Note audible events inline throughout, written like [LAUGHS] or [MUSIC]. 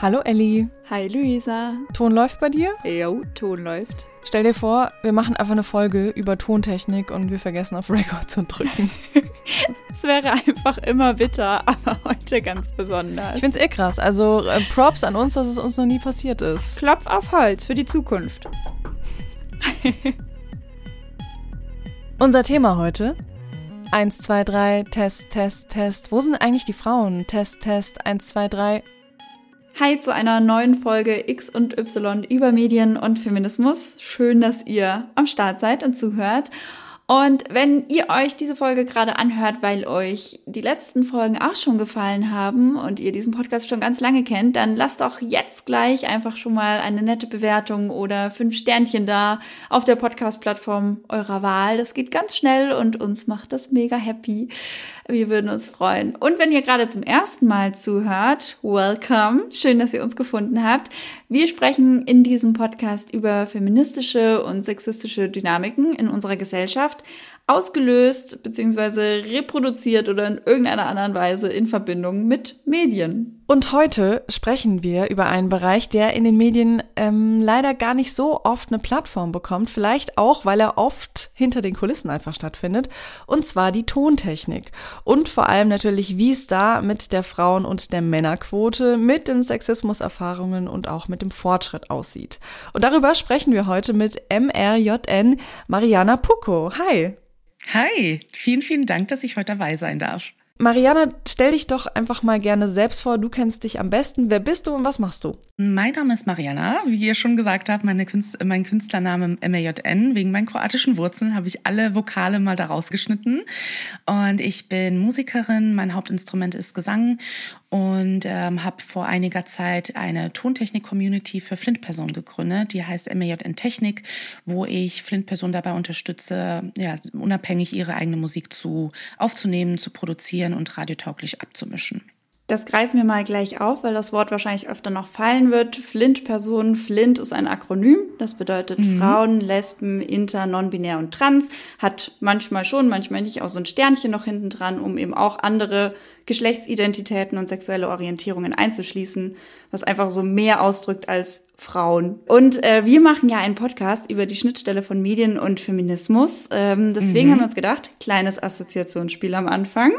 Hallo Elli. Hi Luisa. Ton läuft bei dir? Jo, Ton läuft. Stell dir vor, wir machen einfach eine Folge über Tontechnik und wir vergessen auf Record zu drücken. [LAUGHS] Es wäre einfach immer bitter, aber heute ganz besonders. Ich find's eh krass. Also äh, Props an uns, dass es uns noch nie passiert ist. Klopf auf Holz für die Zukunft. [LAUGHS] Unser Thema heute. Eins, zwei, drei, Test, Test, Test. Wo sind eigentlich die Frauen? Test, Test, eins, zwei, drei. Hi zu einer neuen Folge X und Y über Medien und Feminismus. Schön, dass ihr am Start seid und zuhört. Und wenn ihr euch diese Folge gerade anhört, weil euch die letzten Folgen auch schon gefallen haben und ihr diesen Podcast schon ganz lange kennt, dann lasst doch jetzt gleich einfach schon mal eine nette Bewertung oder fünf Sternchen da auf der Podcast-Plattform eurer Wahl. Das geht ganz schnell und uns macht das mega happy. Wir würden uns freuen. Und wenn ihr gerade zum ersten Mal zuhört, welcome. Schön, dass ihr uns gefunden habt. Wir sprechen in diesem Podcast über feministische und sexistische Dynamiken in unserer Gesellschaft, ausgelöst bzw. reproduziert oder in irgendeiner anderen Weise in Verbindung mit Medien. Und heute sprechen wir über einen Bereich, der in den Medien ähm, leider gar nicht so oft eine Plattform bekommt, vielleicht auch, weil er oft hinter den Kulissen einfach stattfindet, und zwar die Tontechnik. Und vor allem natürlich, wie es da mit der Frauen- und der Männerquote, mit den Sexismuserfahrungen und auch mit dem Fortschritt aussieht. Und darüber sprechen wir heute mit MRJN Mariana Pucco. Hi! Hi, vielen, vielen Dank, dass ich heute dabei sein darf. Mariana, stell dich doch einfach mal gerne selbst vor. Du kennst dich am besten. Wer bist du und was machst du? Mein Name ist Mariana. Wie ihr schon gesagt habt, meine Künstler, mein Künstlername MAJN. Wegen meinen kroatischen Wurzeln habe ich alle Vokale mal da rausgeschnitten. Und ich bin Musikerin. Mein Hauptinstrument ist Gesang und ähm, habe vor einiger Zeit eine Tontechnik-Community für Flint-Personen gegründet. Die heißt MAJN Technik, wo ich Flint-Personen dabei unterstütze, ja, unabhängig ihre eigene Musik zu aufzunehmen, zu produzieren und radiotauglich abzumischen. Das greifen wir mal gleich auf, weil das Wort wahrscheinlich öfter noch fallen wird. Flint-Personen. Flint ist ein Akronym. Das bedeutet mhm. Frauen, Lesben, Inter, Non-Binär und Trans. Hat manchmal schon, manchmal nicht auch so ein Sternchen noch hinten dran, um eben auch andere Geschlechtsidentitäten und sexuelle Orientierungen einzuschließen, was einfach so mehr ausdrückt als Frauen. Und äh, wir machen ja einen Podcast über die Schnittstelle von Medien und Feminismus. Ähm, deswegen mhm. haben wir uns gedacht, kleines Assoziationsspiel am Anfang.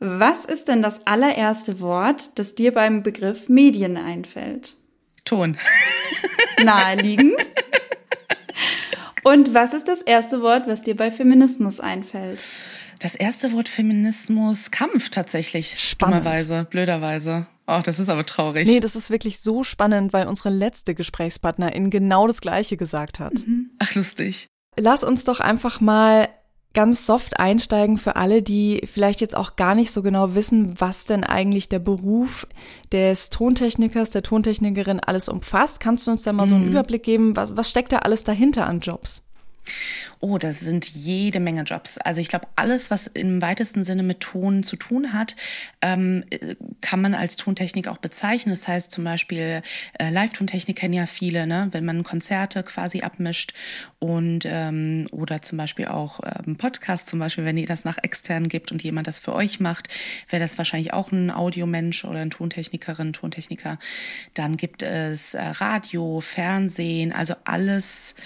Was ist denn das allererste Wort, das dir beim Begriff Medien einfällt? Ton. [LAUGHS] Naheliegend. Und was ist das erste Wort, was dir bei Feminismus einfällt? Das erste Wort Feminismus, Kampf tatsächlich. Spannend. Dummerweise, blöderweise. Oh, das ist aber traurig. Nee, das ist wirklich so spannend, weil unsere letzte Gesprächspartnerin genau das Gleiche gesagt hat. Mhm. Ach, lustig. Lass uns doch einfach mal ganz soft einsteigen für alle, die vielleicht jetzt auch gar nicht so genau wissen, was denn eigentlich der Beruf des Tontechnikers, der Tontechnikerin alles umfasst. Kannst du uns da mal so einen mhm. Überblick geben? Was, was steckt da alles dahinter an Jobs? Oh, das sind jede Menge Jobs. Also ich glaube, alles, was im weitesten Sinne mit Ton zu tun hat, ähm, kann man als Tontechnik auch bezeichnen. Das heißt zum Beispiel, äh, Live-Tontechnik kennen ja viele, ne? wenn man Konzerte quasi abmischt und ähm, oder zum Beispiel auch ähm, Podcast, zum Beispiel, wenn ihr das nach extern gibt und jemand das für euch macht, wäre das wahrscheinlich auch ein Audiomensch oder ein Tontechnikerin, Tontechniker. Dann gibt es äh, Radio, Fernsehen, also alles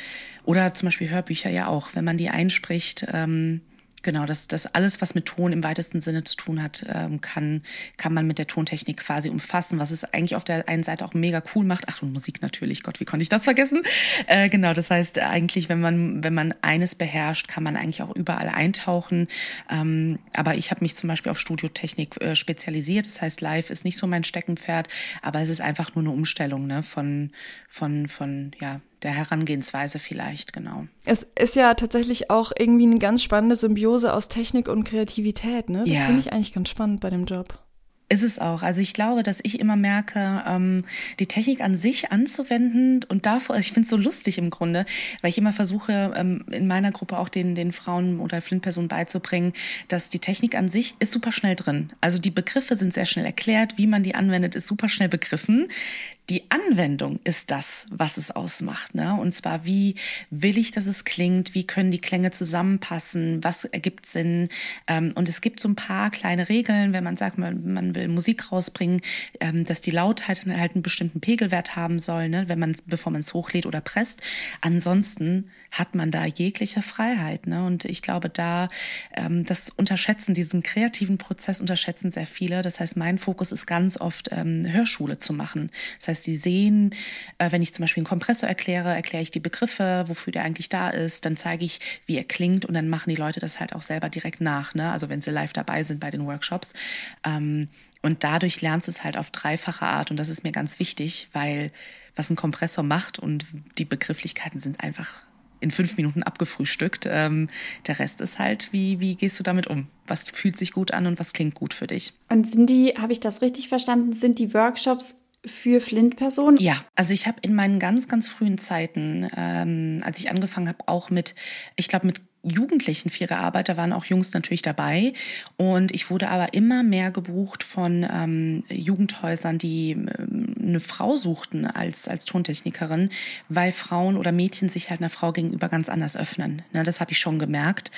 oder zum Beispiel Hörbücher ja auch, wenn man die einspricht. Ähm, genau, das, das alles, was mit Ton im weitesten Sinne zu tun hat, ähm, kann, kann man mit der Tontechnik quasi umfassen, was es eigentlich auf der einen Seite auch mega cool macht. Ach, und Musik natürlich, Gott, wie konnte ich das vergessen? Äh, genau, das heißt eigentlich, wenn man, wenn man eines beherrscht, kann man eigentlich auch überall eintauchen. Ähm, aber ich habe mich zum Beispiel auf Studiotechnik äh, spezialisiert. Das heißt, live ist nicht so mein Steckenpferd, aber es ist einfach nur eine Umstellung ne, von, von, von, ja, der Herangehensweise vielleicht, genau. Es ist ja tatsächlich auch irgendwie eine ganz spannende Symbiose aus Technik und Kreativität, ne? Das ja. finde ich eigentlich ganz spannend bei dem Job. Ist es auch. Also ich glaube, dass ich immer merke, ähm, die Technik an sich anzuwenden und davor, ich finde es so lustig im Grunde, weil ich immer versuche, ähm, in meiner Gruppe auch den, den Frauen oder Flint-Personen beizubringen, dass die Technik an sich ist super schnell drin. Also die Begriffe sind sehr schnell erklärt, wie man die anwendet, ist super schnell begriffen die Anwendung ist das, was es ausmacht. Ne? Und zwar, wie will ich, dass es klingt? Wie können die Klänge zusammenpassen? Was ergibt Sinn? Ähm, und es gibt so ein paar kleine Regeln, wenn man sagt, man, man will Musik rausbringen, ähm, dass die Lautheit halt einen bestimmten Pegelwert haben soll, ne, wenn man bevor man es hochlädt oder presst. Ansonsten hat man da jegliche Freiheit. Ne? Und ich glaube, da ähm, das unterschätzen, diesen kreativen Prozess unterschätzen sehr viele. Das heißt, mein Fokus ist ganz oft ähm, Hörschule zu machen. Das heißt, sie sehen, äh, wenn ich zum Beispiel einen Kompressor erkläre, erkläre ich die Begriffe, wofür der eigentlich da ist, dann zeige ich, wie er klingt und dann machen die Leute das halt auch selber direkt nach. Ne? Also wenn sie live dabei sind bei den Workshops. Ähm, und dadurch lernst du es halt auf dreifache Art. Und das ist mir ganz wichtig, weil was ein Kompressor macht und die Begrifflichkeiten sind einfach in fünf Minuten abgefrühstückt. Ähm, der Rest ist halt, wie, wie gehst du damit um? Was fühlt sich gut an und was klingt gut für dich? Und sind die, habe ich das richtig verstanden, sind die Workshops für Flint-Personen? Ja, also ich habe in meinen ganz, ganz frühen Zeiten, ähm, als ich angefangen habe, auch mit, ich glaube, mit Jugendlichen viel gearbeitet, da waren auch Jungs natürlich dabei. Und ich wurde aber immer mehr gebucht von ähm, Jugendhäusern, die ähm, eine Frau suchten als, als Tontechnikerin, weil Frauen oder Mädchen sich halt einer Frau gegenüber ganz anders öffnen. Ne, das habe ich schon gemerkt.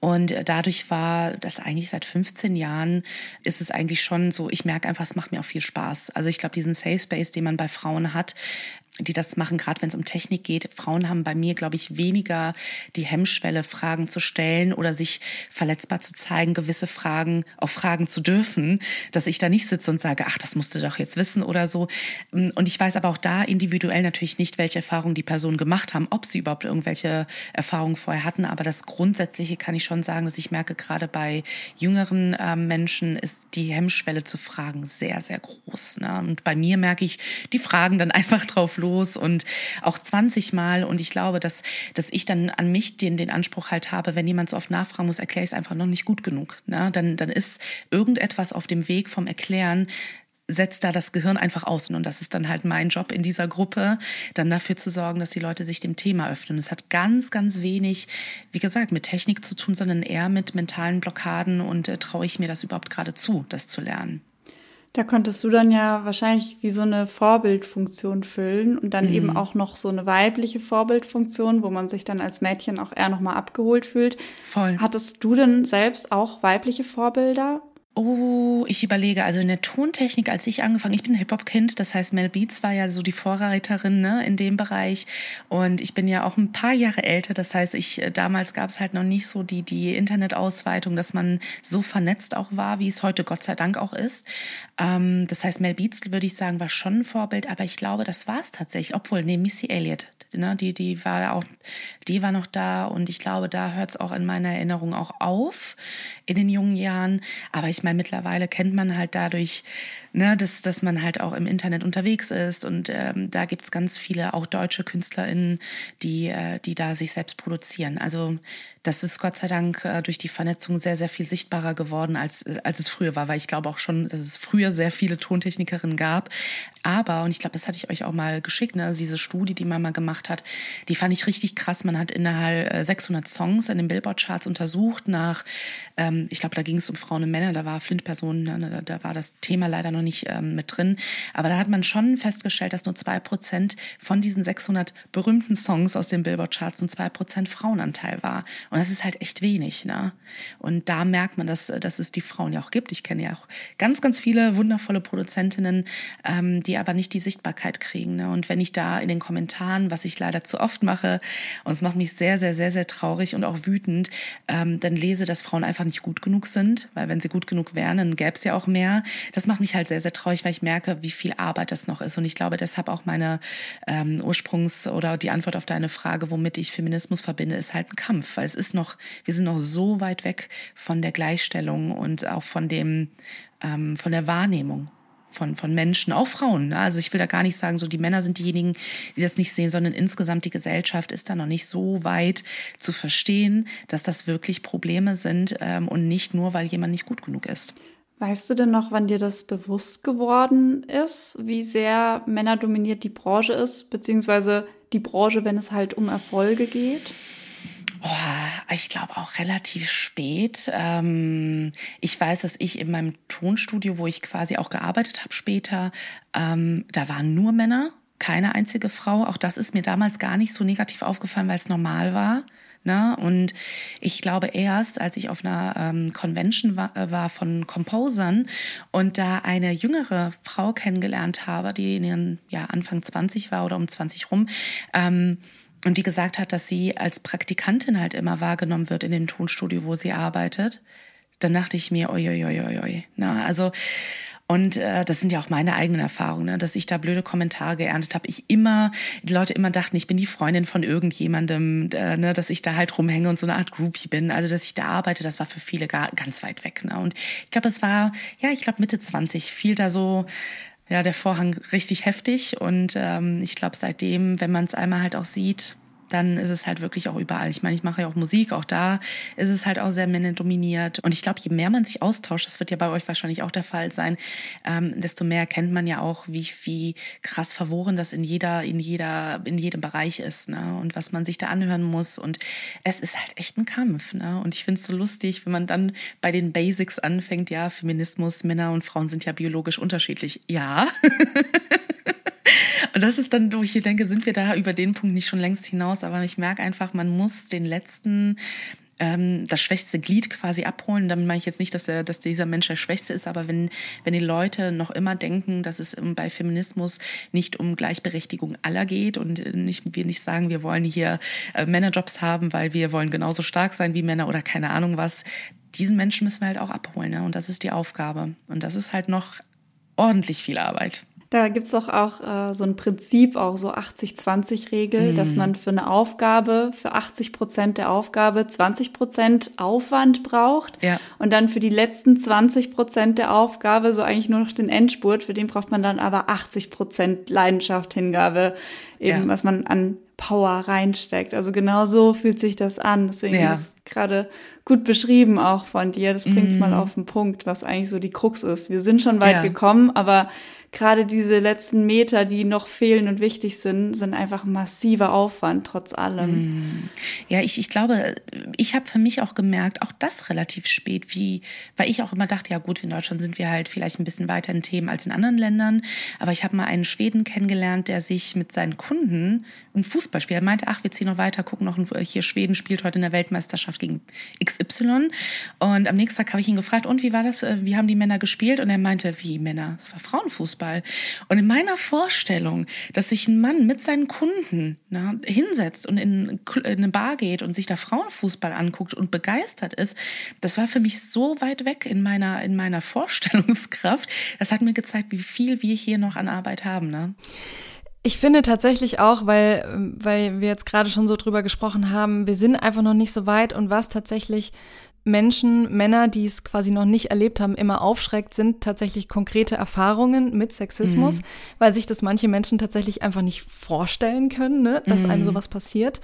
Und dadurch war das eigentlich seit 15 Jahren, ist es eigentlich schon so, ich merke einfach, es macht mir auch viel Spaß. Also ich glaube, diesen Safe Space, den man bei Frauen hat, die das machen, gerade wenn es um Technik geht. Frauen haben bei mir, glaube ich, weniger die Hemmschwelle, Fragen zu stellen oder sich verletzbar zu zeigen, gewisse Fragen auch fragen zu dürfen, dass ich da nicht sitze und sage, ach, das musst du doch jetzt wissen oder so. Und ich weiß aber auch da individuell natürlich nicht, welche Erfahrungen die Personen gemacht haben, ob sie überhaupt irgendwelche Erfahrungen vorher hatten. Aber das Grundsätzliche kann ich schon sagen, dass ich merke, gerade bei jüngeren äh, Menschen ist die Hemmschwelle zu fragen sehr, sehr groß. Ne? Und bei mir merke ich, die fragen dann [LAUGHS] einfach drauf los und auch 20 Mal. Und ich glaube, dass, dass ich dann an mich den, den Anspruch halt habe, wenn jemand so oft nachfragen muss, erkläre ich es einfach noch nicht gut genug. Ne? Dann, dann ist irgendetwas auf dem Weg vom Erklären, setzt da das Gehirn einfach aus. Und das ist dann halt mein Job in dieser Gruppe, dann dafür zu sorgen, dass die Leute sich dem Thema öffnen. Es hat ganz, ganz wenig, wie gesagt, mit Technik zu tun, sondern eher mit mentalen Blockaden und äh, traue ich mir das überhaupt gerade zu, das zu lernen. Da konntest du dann ja wahrscheinlich wie so eine Vorbildfunktion füllen und dann mhm. eben auch noch so eine weibliche Vorbildfunktion, wo man sich dann als Mädchen auch eher nochmal abgeholt fühlt. Voll. Hattest du denn selbst auch weibliche Vorbilder? Oh, ich überlege, also in der Tontechnik, als ich angefangen, ich bin Hip-Hop-Kind, das heißt, Mel Beats war ja so die Vorreiterin ne, in dem Bereich. Und ich bin ja auch ein paar Jahre älter, das heißt, ich äh, damals gab es halt noch nicht so die, die Internetausweitung, dass man so vernetzt auch war, wie es heute Gott sei Dank auch ist. Ähm, das heißt, Mel Beats, würde ich sagen, war schon ein Vorbild, aber ich glaube, das war es tatsächlich, obwohl, nee, Missy Elliott, ne, die, die war auch, die war noch da. Und ich glaube, da hört es auch in meiner Erinnerung auch auf in den jungen Jahren, aber ich meine, mittlerweile kennt man halt dadurch, ne, dass, dass man halt auch im Internet unterwegs ist. Und ähm, da gibt es ganz viele, auch deutsche KünstlerInnen, die, äh, die da sich selbst produzieren. Also das ist Gott sei Dank äh, durch die Vernetzung sehr, sehr viel sichtbarer geworden, als, als es früher war, weil ich glaube auch schon, dass es früher sehr viele Tontechnikerinnen gab. Aber, und ich glaube, das hatte ich euch auch mal geschickt, ne, also diese Studie, die man mal gemacht hat, die fand ich richtig krass. Man hat innerhalb 600 äh, Songs in den Billboard-Charts untersucht nach, ähm, ich glaube, da ging es um Frauen und Männer, da war Flint-Personen, ne, da, da, war das Thema leider noch nicht ähm, mit drin. Aber da hat man schon festgestellt, dass nur zwei Prozent von diesen 600 berühmten Songs aus den Billboard-Charts und zwei Prozent Frauenanteil war. Und das ist halt echt wenig. Ne? Und da merkt man, dass, dass es die Frauen ja auch gibt. Ich kenne ja auch ganz, ganz viele wundervolle Produzentinnen, ähm, die aber nicht die Sichtbarkeit kriegen. Ne? Und wenn ich da in den Kommentaren, was ich leider zu oft mache, und es macht mich sehr, sehr, sehr, sehr traurig und auch wütend, ähm, dann lese, dass Frauen einfach nicht gut genug sind, weil wenn sie gut genug wären, dann gäbe es ja auch mehr. Das macht mich halt sehr, sehr traurig, weil ich merke, wie viel Arbeit das noch ist. Und ich glaube deshalb auch meine ähm, Ursprungs- oder die Antwort auf deine Frage, womit ich Feminismus verbinde, ist halt ein Kampf, weil es ist noch, wir sind noch so weit weg von der Gleichstellung und auch von dem, ähm, von der Wahrnehmung von, von Menschen, auch Frauen. Ne? Also ich will da gar nicht sagen, so die Männer sind diejenigen, die das nicht sehen, sondern insgesamt die Gesellschaft ist da noch nicht so weit zu verstehen, dass das wirklich Probleme sind ähm, und nicht nur, weil jemand nicht gut genug ist. Weißt du denn noch, wann dir das bewusst geworden ist, wie sehr männerdominiert die Branche ist, beziehungsweise die Branche, wenn es halt um Erfolge geht? Oh, ich glaube auch relativ spät. Ähm, ich weiß, dass ich in meinem Tonstudio, wo ich quasi auch gearbeitet habe später, ähm, da waren nur Männer, keine einzige Frau. Auch das ist mir damals gar nicht so negativ aufgefallen, weil es normal war Ne? Und ich glaube erst, als ich auf einer ähm, Convention war, äh, war, von Composern und da eine jüngere Frau kennengelernt habe, die in ihren ja, Anfang 20 war oder um 20 rum, ähm, und die gesagt hat, dass sie als Praktikantin halt immer wahrgenommen wird in dem Tonstudio, wo sie arbeitet, dann dachte ich mir, oi, oi, oi, oi, oi. Na, also und äh, das sind ja auch meine eigenen Erfahrungen, ne? dass ich da blöde Kommentare geerntet habe. Ich immer, die Leute immer dachten, ich bin die Freundin von irgendjemandem, äh, ne? dass ich da halt rumhänge und so eine Art Groupie bin. Also, dass ich da arbeite, das war für viele gar, ganz weit weg. Ne? Und ich glaube, es war, ja, ich glaube Mitte 20, fiel da so ja, der Vorhang richtig heftig. Und ähm, ich glaube, seitdem, wenn man es einmal halt auch sieht, dann ist es halt wirklich auch überall. Ich meine, ich mache ja auch Musik, auch da ist es halt auch sehr männerdominiert. Und ich glaube, je mehr man sich austauscht, das wird ja bei euch wahrscheinlich auch der Fall sein, ähm, desto mehr kennt man ja auch, wie, wie krass verworren das in jeder, in jeder, in jedem Bereich ist, ne? Und was man sich da anhören muss. Und es ist halt echt ein Kampf, ne? Und ich finde es so lustig, wenn man dann bei den Basics anfängt, ja, Feminismus, Männer und Frauen sind ja biologisch unterschiedlich. Ja. [LAUGHS] Und das ist dann, wo ich hier denke, sind wir da über den Punkt nicht schon längst hinaus? Aber ich merke einfach, man muss den letzten ähm, das schwächste Glied quasi abholen. Damit meine ich jetzt nicht, dass, der, dass dieser Mensch der Schwächste ist, aber wenn, wenn die Leute noch immer denken, dass es bei Feminismus nicht um Gleichberechtigung aller geht und nicht, wir nicht sagen, wir wollen hier äh, Männerjobs haben, weil wir wollen genauso stark sein wie Männer oder keine Ahnung was, diesen Menschen müssen wir halt auch abholen. Ne? Und das ist die Aufgabe. Und das ist halt noch ordentlich viel Arbeit. Da gibt's doch auch äh, so ein Prinzip, auch so 80-20-Regel, mm. dass man für eine Aufgabe, für 80 Prozent der Aufgabe 20 Prozent Aufwand braucht. Ja. Und dann für die letzten 20 Prozent der Aufgabe, so eigentlich nur noch den Endspurt, für den braucht man dann aber 80 Prozent Leidenschaft, Hingabe, eben ja. was man an Power reinsteckt. Also genau so fühlt sich das an. Deswegen ja. ist gerade gut beschrieben auch von dir. Das bringt's mm. mal auf den Punkt, was eigentlich so die Krux ist. Wir sind schon weit ja. gekommen, aber gerade diese letzten Meter, die noch fehlen und wichtig sind, sind einfach massiver Aufwand trotz allem. Mm. Ja, ich, ich glaube, ich habe für mich auch gemerkt, auch das relativ spät, wie, weil ich auch immer dachte, ja gut, in Deutschland sind wir halt vielleicht ein bisschen weiter in Themen als in anderen Ländern, aber ich habe mal einen Schweden kennengelernt, der sich mit seinen Kunden ein Fußballspiel, er meinte, ach, wir ziehen noch weiter, gucken noch, hier Schweden spielt heute in der Weltmeisterschaft gegen XY und am nächsten Tag habe ich ihn gefragt, und wie war das, äh, wie haben die Männer gespielt? Und er meinte, wie Männer? Es war Frauenfußball. Fußball. Und in meiner Vorstellung, dass sich ein Mann mit seinen Kunden na, ne, hinsetzt und in, in eine Bar geht und sich da Frauenfußball anguckt und begeistert ist, das war für mich so weit weg in meiner, in meiner [LAUGHS] Vorstellungskraft. Das hat mir gezeigt, wie viel wir hier noch an Arbeit haben. Ne? Ich finde tatsächlich auch, weil, weil wir jetzt gerade schon so drüber gesprochen haben, wir sind einfach noch nicht so weit und was tatsächlich Menschen, Männer, die es quasi noch nicht erlebt haben, immer aufschreckt, sind tatsächlich konkrete Erfahrungen mit Sexismus, mhm. weil sich das manche Menschen tatsächlich einfach nicht vorstellen können, ne, dass mhm. einem sowas passiert.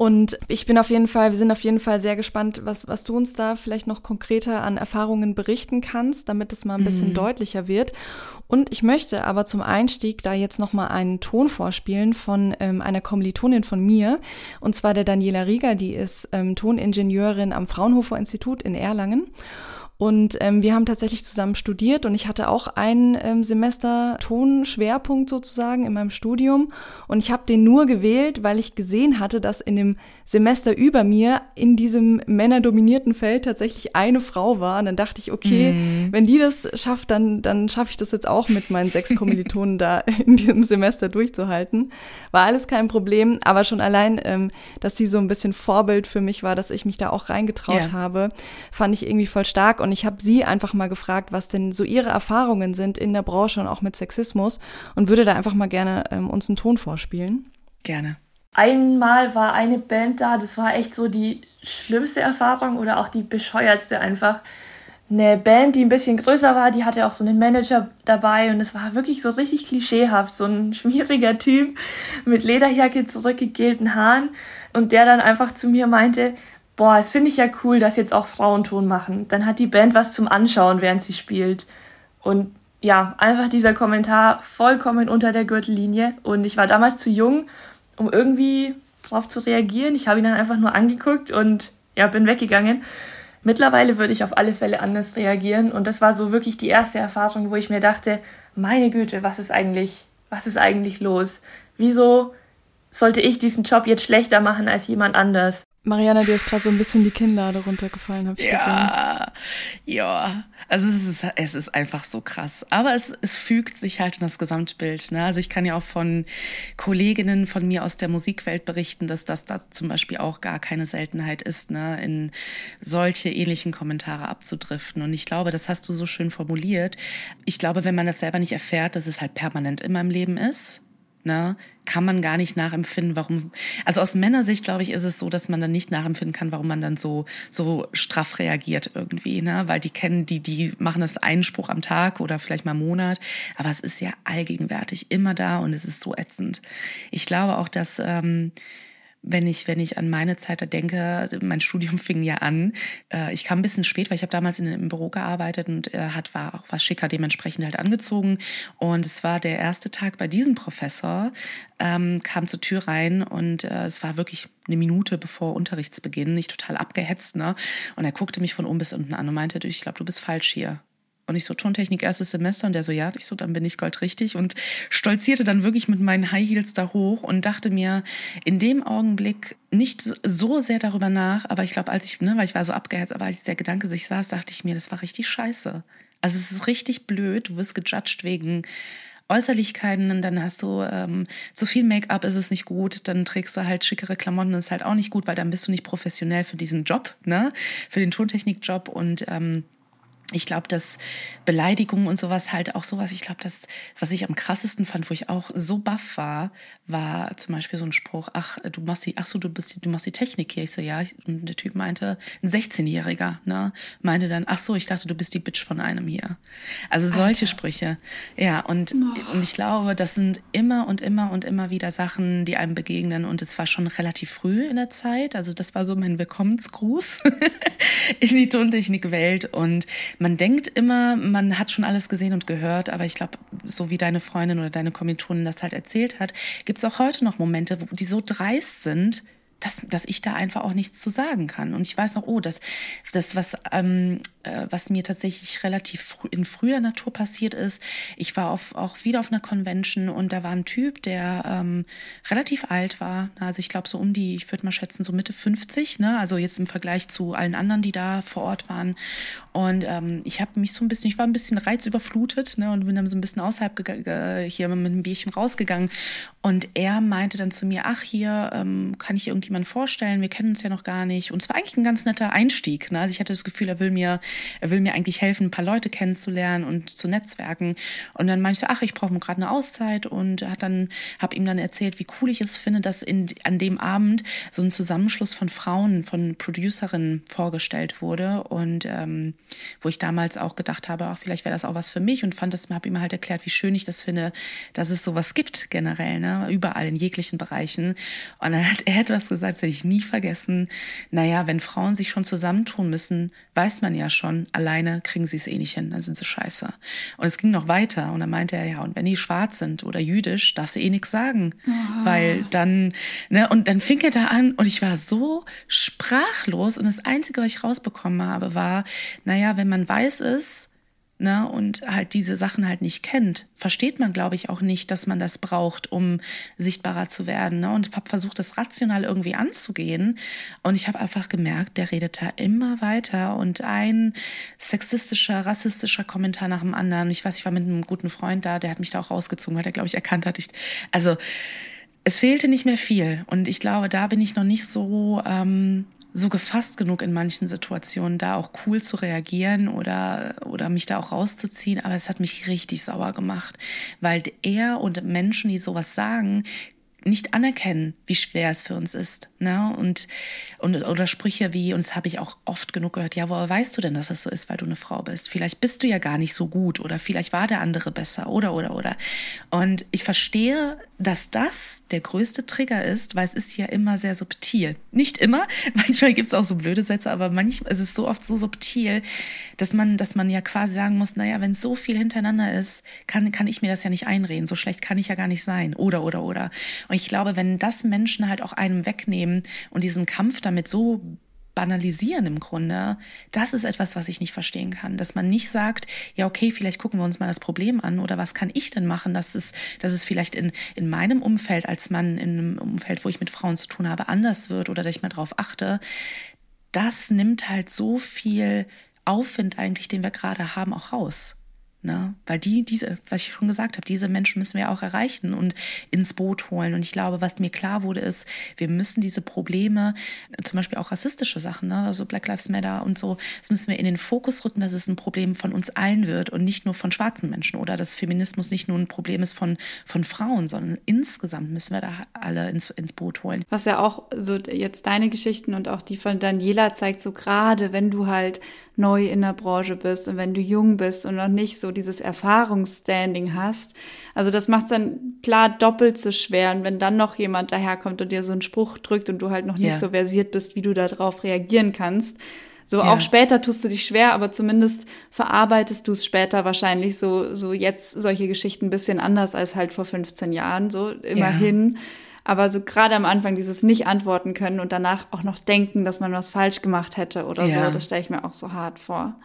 Und ich bin auf jeden Fall, wir sind auf jeden Fall sehr gespannt, was, was du uns da vielleicht noch konkreter an Erfahrungen berichten kannst, damit es mal ein bisschen mhm. deutlicher wird. Und ich möchte aber zum Einstieg da jetzt noch mal einen Ton vorspielen von ähm, einer Kommilitonin von mir, und zwar der Daniela Rieger, die ist ähm, Toningenieurin am Fraunhofer Institut in Erlangen. Und ähm, wir haben tatsächlich zusammen studiert und ich hatte auch ein ähm, Semester Tonschwerpunkt sozusagen in meinem Studium. Und ich habe den nur gewählt, weil ich gesehen hatte, dass in dem Semester über mir in diesem männerdominierten Feld tatsächlich eine Frau war. Und dann dachte ich, okay, mm. wenn die das schafft, dann, dann schaffe ich das jetzt auch mit meinen sechs Kommilitonen da in diesem Semester durchzuhalten. War alles kein Problem, aber schon allein, ähm, dass sie so ein bisschen Vorbild für mich war, dass ich mich da auch reingetraut yeah. habe, fand ich irgendwie voll stark. Und und ich habe sie einfach mal gefragt, was denn so ihre Erfahrungen sind in der Branche und auch mit Sexismus und würde da einfach mal gerne ähm, uns einen Ton vorspielen. Gerne. Einmal war eine Band da, das war echt so die schlimmste Erfahrung oder auch die bescheuertste einfach. Eine Band, die ein bisschen größer war, die hatte auch so einen Manager dabei und es war wirklich so richtig klischeehaft, so ein schmieriger Typ mit Lederjacke, zurückgegelten Haaren und der dann einfach zu mir meinte, boah, es finde ich ja cool, dass jetzt auch Frauenton machen. Dann hat die Band was zum Anschauen, während sie spielt. Und ja, einfach dieser Kommentar vollkommen unter der Gürtellinie. Und ich war damals zu jung, um irgendwie drauf zu reagieren. Ich habe ihn dann einfach nur angeguckt und ja, bin weggegangen. Mittlerweile würde ich auf alle Fälle anders reagieren. Und das war so wirklich die erste Erfahrung, wo ich mir dachte, meine Güte, was ist eigentlich, was ist eigentlich los? Wieso sollte ich diesen Job jetzt schlechter machen als jemand anders? Mariana, dir ist gerade so ein bisschen die Kinnlade runtergefallen, habe ich ja, gesehen. Ja, also es ist, es ist einfach so krass. Aber es, es fügt sich halt in das Gesamtbild. Ne? Also ich kann ja auch von Kolleginnen von mir aus der Musikwelt berichten, dass das da zum Beispiel auch gar keine Seltenheit ist, ne? in solche ähnlichen Kommentare abzudriften. Und ich glaube, das hast du so schön formuliert. Ich glaube, wenn man das selber nicht erfährt, dass es halt permanent immer im Leben ist, ne, kann man gar nicht nachempfinden, warum. Also aus Männersicht, glaube ich, ist es so, dass man dann nicht nachempfinden kann, warum man dann so, so straff reagiert irgendwie, ne? Weil die kennen, die, die machen das einen Spruch am Tag oder vielleicht mal im Monat. Aber es ist ja allgegenwärtig, immer da und es ist so ätzend. Ich glaube auch, dass, ähm, wenn ich, wenn ich an meine Zeit da denke, mein Studium [LAUGHS] fing ja an. Äh, ich kam ein bisschen spät, weil ich habe damals in, im Büro gearbeitet und er hat war auch was schicker dementsprechend halt angezogen. Und es war der erste Tag bei diesem Professor, ähm, kam zur Tür rein und äh, es war wirklich eine Minute bevor Unterrichtsbeginn, nicht total abgehetzt, ne? Und er guckte mich von oben bis unten an und meinte, ich glaube, du bist falsch hier. Und ich so, Tontechnik erstes Semester. Und der so, ja, ich so, dann bin ich goldrichtig. Und stolzierte dann wirklich mit meinen High Heels da hoch und dachte mir in dem Augenblick nicht so sehr darüber nach. Aber ich glaube, als ich, ne, weil ich war so abgehetzt, aber als der Gedanke sich saß, dachte ich mir, das war richtig scheiße. Also es ist richtig blöd. Du wirst gejudged wegen Äußerlichkeiten und dann hast du ähm, zu viel Make-up, ist es nicht gut, dann trägst du halt schickere Klamotten, ist halt auch nicht gut, weil dann bist du nicht professionell für diesen Job, ne, für den Tontechnik-Job und ähm, ich glaube, dass Beleidigungen und sowas halt auch sowas, ich glaube, das, was ich am krassesten fand, wo ich auch so baff war, war zum Beispiel so ein Spruch, ach, du machst die, ach so, du bist die, du machst die Technik hier. Ich so, ja. Und der Typ meinte, ein 16-Jähriger, ne, meinte dann, ach so, ich dachte, du bist die Bitch von einem hier. Also solche Alter. Sprüche. Ja, und, oh. und ich glaube, das sind immer und immer und immer wieder Sachen, die einem begegnen. Und es war schon relativ früh in der Zeit. Also das war so mein Willkommensgruß [LAUGHS] in die Tontechnikwelt. Und man denkt immer, man hat schon alles gesehen und gehört, aber ich glaube, so wie deine Freundin oder deine Kommilitonin das halt erzählt hat, gibt es auch heute noch Momente, die so dreist sind, dass, dass ich da einfach auch nichts zu sagen kann. Und ich weiß noch, oh, das, das was, ähm, äh, was mir tatsächlich relativ in früher Natur passiert ist, ich war auf, auch wieder auf einer Convention und da war ein Typ, der ähm, relativ alt war. Also ich glaube so um die, ich würde mal schätzen, so Mitte 50, ne? also jetzt im Vergleich zu allen anderen, die da vor Ort waren. Und ähm, ich habe mich so ein bisschen, ich war ein bisschen reizüberflutet ne? und bin dann so ein bisschen außerhalb hier mit einem Bierchen rausgegangen. Und er meinte dann zu mir, ach hier, ähm, kann ich irgendwie jemanden vorstellen, wir kennen uns ja noch gar nicht. Und es war eigentlich ein ganz netter Einstieg. Ne? Also ich hatte das Gefühl, er will mir, er will mir eigentlich helfen, ein paar Leute kennenzulernen und zu netzwerken. Und dann meinte ich so, ach, ich brauche gerade eine Auszeit und hat dann, habe ihm dann erzählt, wie cool ich es finde, dass in, an dem Abend so ein Zusammenschluss von Frauen, von Producerinnen vorgestellt wurde. Und ähm, wo ich damals auch gedacht habe, auch vielleicht wäre das auch was für mich und fand das, habe ihm halt erklärt, wie schön ich das finde, dass es sowas gibt generell, ne? überall in jeglichen Bereichen. Und dann hat er [LAUGHS] etwas gesagt, das werde ich nie vergessen. Naja, wenn Frauen sich schon zusammentun müssen, weiß man ja schon, alleine kriegen sie es eh nicht hin, dann sind sie scheiße. Und es ging noch weiter und dann meinte er, ja, und wenn die schwarz sind oder jüdisch, darfst du eh nichts sagen. Oh. Weil dann, ne, und dann fing er da an und ich war so sprachlos und das Einzige, was ich rausbekommen habe, war, naja, wenn man weiß ist, ne, und halt diese Sachen halt nicht kennt, versteht man, glaube ich, auch nicht, dass man das braucht, um sichtbarer zu werden. Ne? Und habe versucht, das rational irgendwie anzugehen. Und ich habe einfach gemerkt, der redet da immer weiter und ein sexistischer, rassistischer Kommentar nach dem anderen. Ich weiß, ich war mit einem guten Freund da, der hat mich da auch rausgezogen, weil der, glaube ich, erkannt hat. Ich, also es fehlte nicht mehr viel. Und ich glaube, da bin ich noch nicht so. Ähm, so gefasst genug in manchen Situationen, da auch cool zu reagieren oder, oder mich da auch rauszuziehen. Aber es hat mich richtig sauer gemacht, weil er und Menschen, die sowas sagen, nicht anerkennen, wie schwer es für uns ist. Ne? Und, und, oder Sprüche wie, und das habe ich auch oft genug gehört, ja, woher weißt du denn, dass das so ist, weil du eine Frau bist? Vielleicht bist du ja gar nicht so gut oder vielleicht war der andere besser oder, oder, oder. Und ich verstehe, dass das der größte Trigger ist, weil es ist ja immer sehr subtil. Nicht immer, [LAUGHS] manchmal gibt es auch so blöde Sätze, aber manchmal ist es so oft so subtil, dass man, dass man ja quasi sagen muss, naja, wenn so viel hintereinander ist, kann, kann ich mir das ja nicht einreden. So schlecht kann ich ja gar nicht sein. Oder, oder, oder. Und ich glaube, wenn das Menschen halt auch einem wegnehmen und diesen Kampf damit so banalisieren im Grunde, das ist etwas, was ich nicht verstehen kann. Dass man nicht sagt, ja, okay, vielleicht gucken wir uns mal das Problem an oder was kann ich denn machen, dass es, dass es vielleicht in, in meinem Umfeld als Mann, in einem Umfeld, wo ich mit Frauen zu tun habe, anders wird oder dass ich mal drauf achte. Das nimmt halt so viel Aufwind eigentlich, den wir gerade haben, auch raus. Ne? Weil die, diese, was ich schon gesagt habe, diese Menschen müssen wir auch erreichen und ins Boot holen. Und ich glaube, was mir klar wurde, ist, wir müssen diese Probleme, zum Beispiel auch rassistische Sachen, ne? also Black Lives Matter und so, das müssen wir in den Fokus rücken, dass es ein Problem von uns allen wird und nicht nur von schwarzen Menschen oder dass Feminismus nicht nur ein Problem ist von, von Frauen, sondern insgesamt müssen wir da alle ins, ins Boot holen. Was ja auch so jetzt deine Geschichten und auch die von Daniela zeigt, so gerade wenn du halt neu in der Branche bist und wenn du jung bist und noch nicht so dieses Erfahrungsstanding hast. Also das macht es dann klar doppelt so schwer. Und wenn dann noch jemand daherkommt und dir so einen Spruch drückt und du halt noch nicht ja. so versiert bist, wie du darauf reagieren kannst, so ja. auch später tust du dich schwer, aber zumindest verarbeitest du es später wahrscheinlich so, so jetzt solche Geschichten ein bisschen anders als halt vor 15 Jahren, so immerhin. Ja. Aber so gerade am Anfang dieses nicht antworten können und danach auch noch denken, dass man was falsch gemacht hätte oder ja. so, das stelle ich mir auch so hart vor.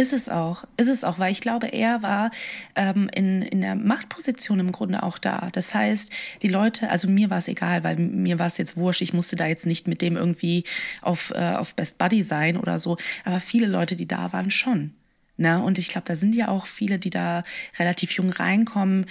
Ist es auch, ist es auch, weil ich glaube, er war ähm, in, in der Machtposition im Grunde auch da. Das heißt, die Leute, also mir war es egal, weil mir war es jetzt wurscht, ich musste da jetzt nicht mit dem irgendwie auf, äh, auf Best Buddy sein oder so, aber viele Leute, die da waren, schon. Ne? Und ich glaube, da sind ja auch viele, die da relativ jung reinkommen,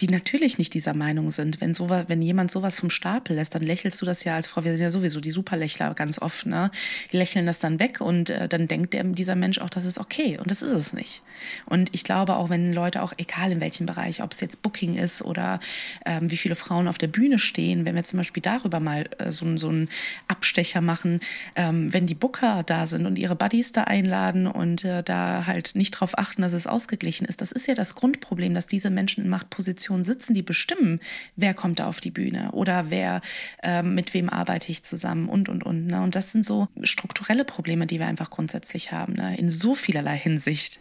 die natürlich nicht dieser Meinung sind. Wenn, sowas, wenn jemand sowas vom Stapel lässt, dann lächelst du das ja als Frau, wir sind ja sowieso die Superlächler ganz oft, ne? Die lächeln das dann weg und äh, dann denkt der, dieser Mensch auch, das ist okay und das ist es nicht. Und ich glaube auch, wenn Leute auch, egal in welchem Bereich, ob es jetzt Booking ist oder ähm, wie viele Frauen auf der Bühne stehen, wenn wir zum Beispiel darüber mal äh, so, so einen Abstecher machen, ähm, wenn die Booker da sind und ihre Buddies da einladen und äh, da halt nicht drauf achten, dass es ausgeglichen ist, das ist ja das Grundproblem, dass diese Menschen in Machtpositionen Positionen sitzen, die bestimmen, wer kommt da auf die Bühne oder wer, äh, mit wem arbeite ich zusammen und, und, und. Ne? Und das sind so strukturelle Probleme, die wir einfach grundsätzlich haben, ne? in so vielerlei Hinsicht.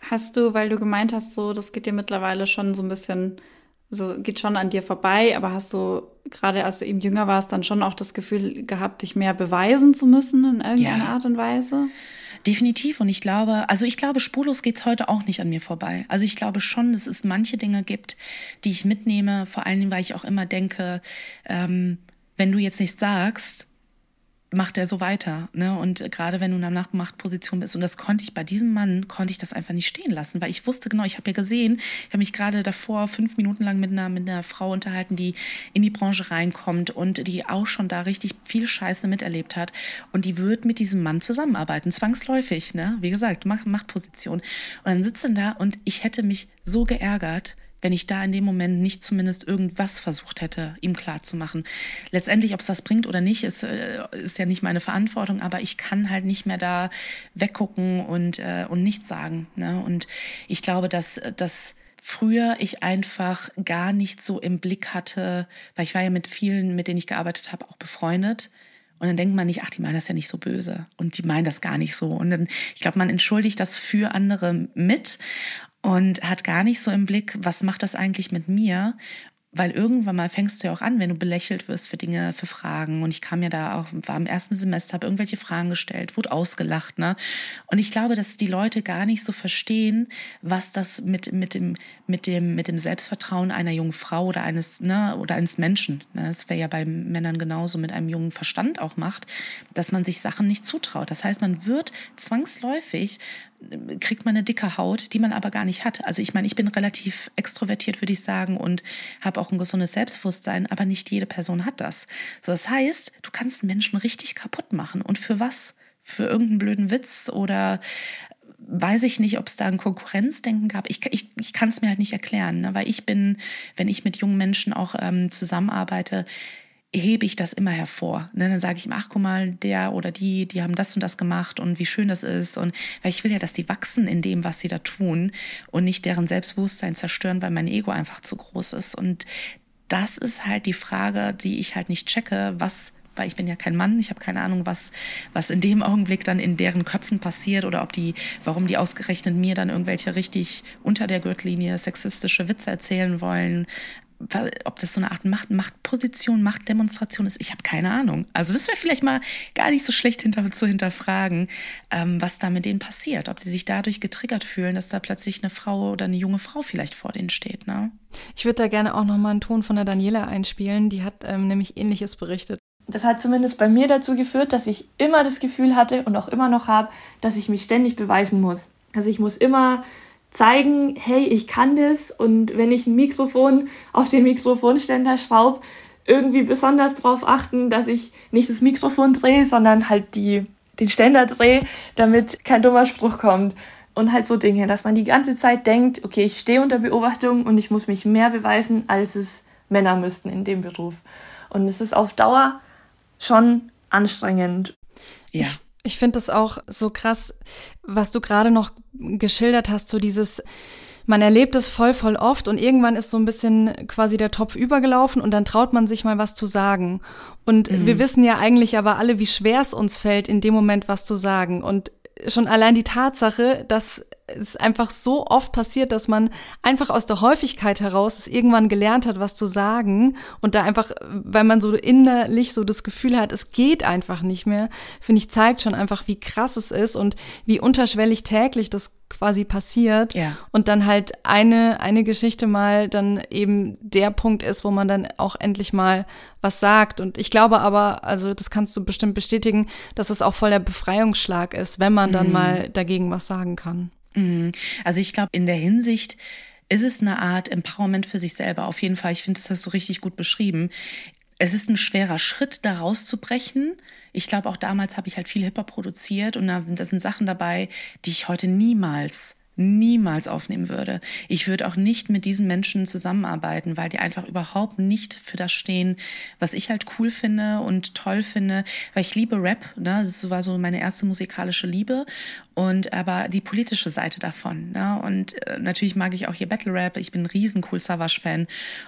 Hast du, weil du gemeint hast, so, das geht dir mittlerweile schon so ein bisschen, so geht schon an dir vorbei, aber hast du gerade als du eben jünger warst, dann schon auch das Gefühl gehabt, dich mehr beweisen zu müssen in irgendeiner ja. Art und Weise? Definitiv. Und ich glaube, also ich glaube, spurlos geht's heute auch nicht an mir vorbei. Also ich glaube schon, dass es manche Dinge gibt, die ich mitnehme, vor allen Dingen, weil ich auch immer denke, ähm, wenn du jetzt nichts sagst, macht er so weiter. Ne? Und gerade wenn du in einer Machtposition bist, und das konnte ich bei diesem Mann, konnte ich das einfach nicht stehen lassen, weil ich wusste genau, ich habe ja gesehen, ich habe mich gerade davor fünf Minuten lang mit einer, mit einer Frau unterhalten, die in die Branche reinkommt und die auch schon da richtig viel Scheiße miterlebt hat. Und die wird mit diesem Mann zusammenarbeiten, zwangsläufig, ne? Wie gesagt, Machtposition. Und dann sitzen da und ich hätte mich so geärgert, wenn ich da in dem Moment nicht zumindest irgendwas versucht hätte, ihm klarzumachen. Letztendlich, ob es das bringt oder nicht, ist, äh, ist ja nicht meine Verantwortung, aber ich kann halt nicht mehr da weggucken und, äh, und nichts sagen. Ne? Und ich glaube, dass, dass früher ich einfach gar nicht so im Blick hatte, weil ich war ja mit vielen, mit denen ich gearbeitet habe, auch befreundet. Und dann denkt man nicht, ach, die meinen das ja nicht so böse. Und die meinen das gar nicht so. Und dann, ich glaube, man entschuldigt das für andere mit und hat gar nicht so im Blick, was macht das eigentlich mit mir? Weil irgendwann mal fängst du ja auch an, wenn du belächelt wirst für Dinge, für Fragen. Und ich kam ja da auch, war im ersten Semester, habe irgendwelche Fragen gestellt, wurde ausgelacht, ne? Und ich glaube, dass die Leute gar nicht so verstehen, was das mit, mit dem, mit dem, mit dem Selbstvertrauen einer jungen Frau oder eines, ne, oder eines Menschen, ne? Das wäre ja bei Männern genauso mit einem jungen Verstand auch macht, dass man sich Sachen nicht zutraut. Das heißt, man wird zwangsläufig kriegt man eine dicke Haut, die man aber gar nicht hat. Also ich meine, ich bin relativ extrovertiert, würde ich sagen, und habe auch ein gesundes Selbstbewusstsein, aber nicht jede Person hat das. So, das heißt, du kannst Menschen richtig kaputt machen. Und für was? Für irgendeinen blöden Witz oder weiß ich nicht, ob es da ein Konkurrenzdenken gab. Ich, ich, ich kann es mir halt nicht erklären, ne? weil ich bin, wenn ich mit jungen Menschen auch ähm, zusammenarbeite, hebe ich das immer hervor. Ne? Dann sage ich ihm, ach guck mal, der oder die, die haben das und das gemacht und wie schön das ist. Und weil ich will ja, dass die wachsen in dem, was sie da tun und nicht deren Selbstbewusstsein zerstören, weil mein Ego einfach zu groß ist. Und das ist halt die Frage, die ich halt nicht checke, was weil ich bin ja kein Mann, ich habe keine Ahnung, was, was in dem Augenblick dann in deren Köpfen passiert oder ob die, warum die ausgerechnet mir dann irgendwelche richtig unter der Gürtellinie sexistische Witze erzählen wollen ob das so eine Art Macht, Machtposition, Machtdemonstration ist, ich habe keine Ahnung. Also das wäre vielleicht mal gar nicht so schlecht hinter, zu hinterfragen, ähm, was da mit denen passiert. Ob sie sich dadurch getriggert fühlen, dass da plötzlich eine Frau oder eine junge Frau vielleicht vor denen steht. Ne? Ich würde da gerne auch nochmal einen Ton von der Daniela einspielen. Die hat ähm, nämlich Ähnliches berichtet. Das hat zumindest bei mir dazu geführt, dass ich immer das Gefühl hatte und auch immer noch habe, dass ich mich ständig beweisen muss. Also ich muss immer zeigen, hey, ich kann das und wenn ich ein Mikrofon auf den Mikrofonständer schraube, irgendwie besonders darauf achten, dass ich nicht das Mikrofon drehe, sondern halt die, den Ständer drehe, damit kein dummer Spruch kommt. Und halt so Dinge, dass man die ganze Zeit denkt, okay, ich stehe unter Beobachtung und ich muss mich mehr beweisen, als es Männer müssten in dem Beruf. Und es ist auf Dauer schon anstrengend. Ja. Ich ich finde das auch so krass, was du gerade noch geschildert hast, so dieses, man erlebt es voll, voll oft und irgendwann ist so ein bisschen quasi der Topf übergelaufen und dann traut man sich mal was zu sagen. Und mhm. wir wissen ja eigentlich aber alle, wie schwer es uns fällt, in dem Moment was zu sagen. Und schon allein die Tatsache, dass es einfach so oft passiert, dass man einfach aus der Häufigkeit heraus es irgendwann gelernt hat, was zu sagen und da einfach, weil man so innerlich so das Gefühl hat, es geht einfach nicht mehr, finde ich, zeigt schon einfach, wie krass es ist und wie unterschwellig täglich das quasi passiert ja. und dann halt eine eine Geschichte mal dann eben der Punkt ist, wo man dann auch endlich mal was sagt und ich glaube aber, also das kannst du bestimmt bestätigen, dass es auch voll der Befreiungsschlag ist, wenn man dann mhm. mal dagegen was sagen kann. Mhm. Also ich glaube, in der Hinsicht ist es eine Art Empowerment für sich selber. Auf jeden Fall, ich finde, das hast du richtig gut beschrieben. Es ist ein schwerer Schritt, da rauszubrechen. Ich glaube, auch damals habe ich halt viel Hip-Hop produziert und da sind Sachen dabei, die ich heute niemals niemals aufnehmen würde. Ich würde auch nicht mit diesen Menschen zusammenarbeiten, weil die einfach überhaupt nicht für das stehen, was ich halt cool finde und toll finde, weil ich liebe Rap, ne? das war so meine erste musikalische Liebe und aber die politische Seite davon. Ne? Und äh, natürlich mag ich auch hier Battle Rap, ich bin ein riesen Cool Savage Fan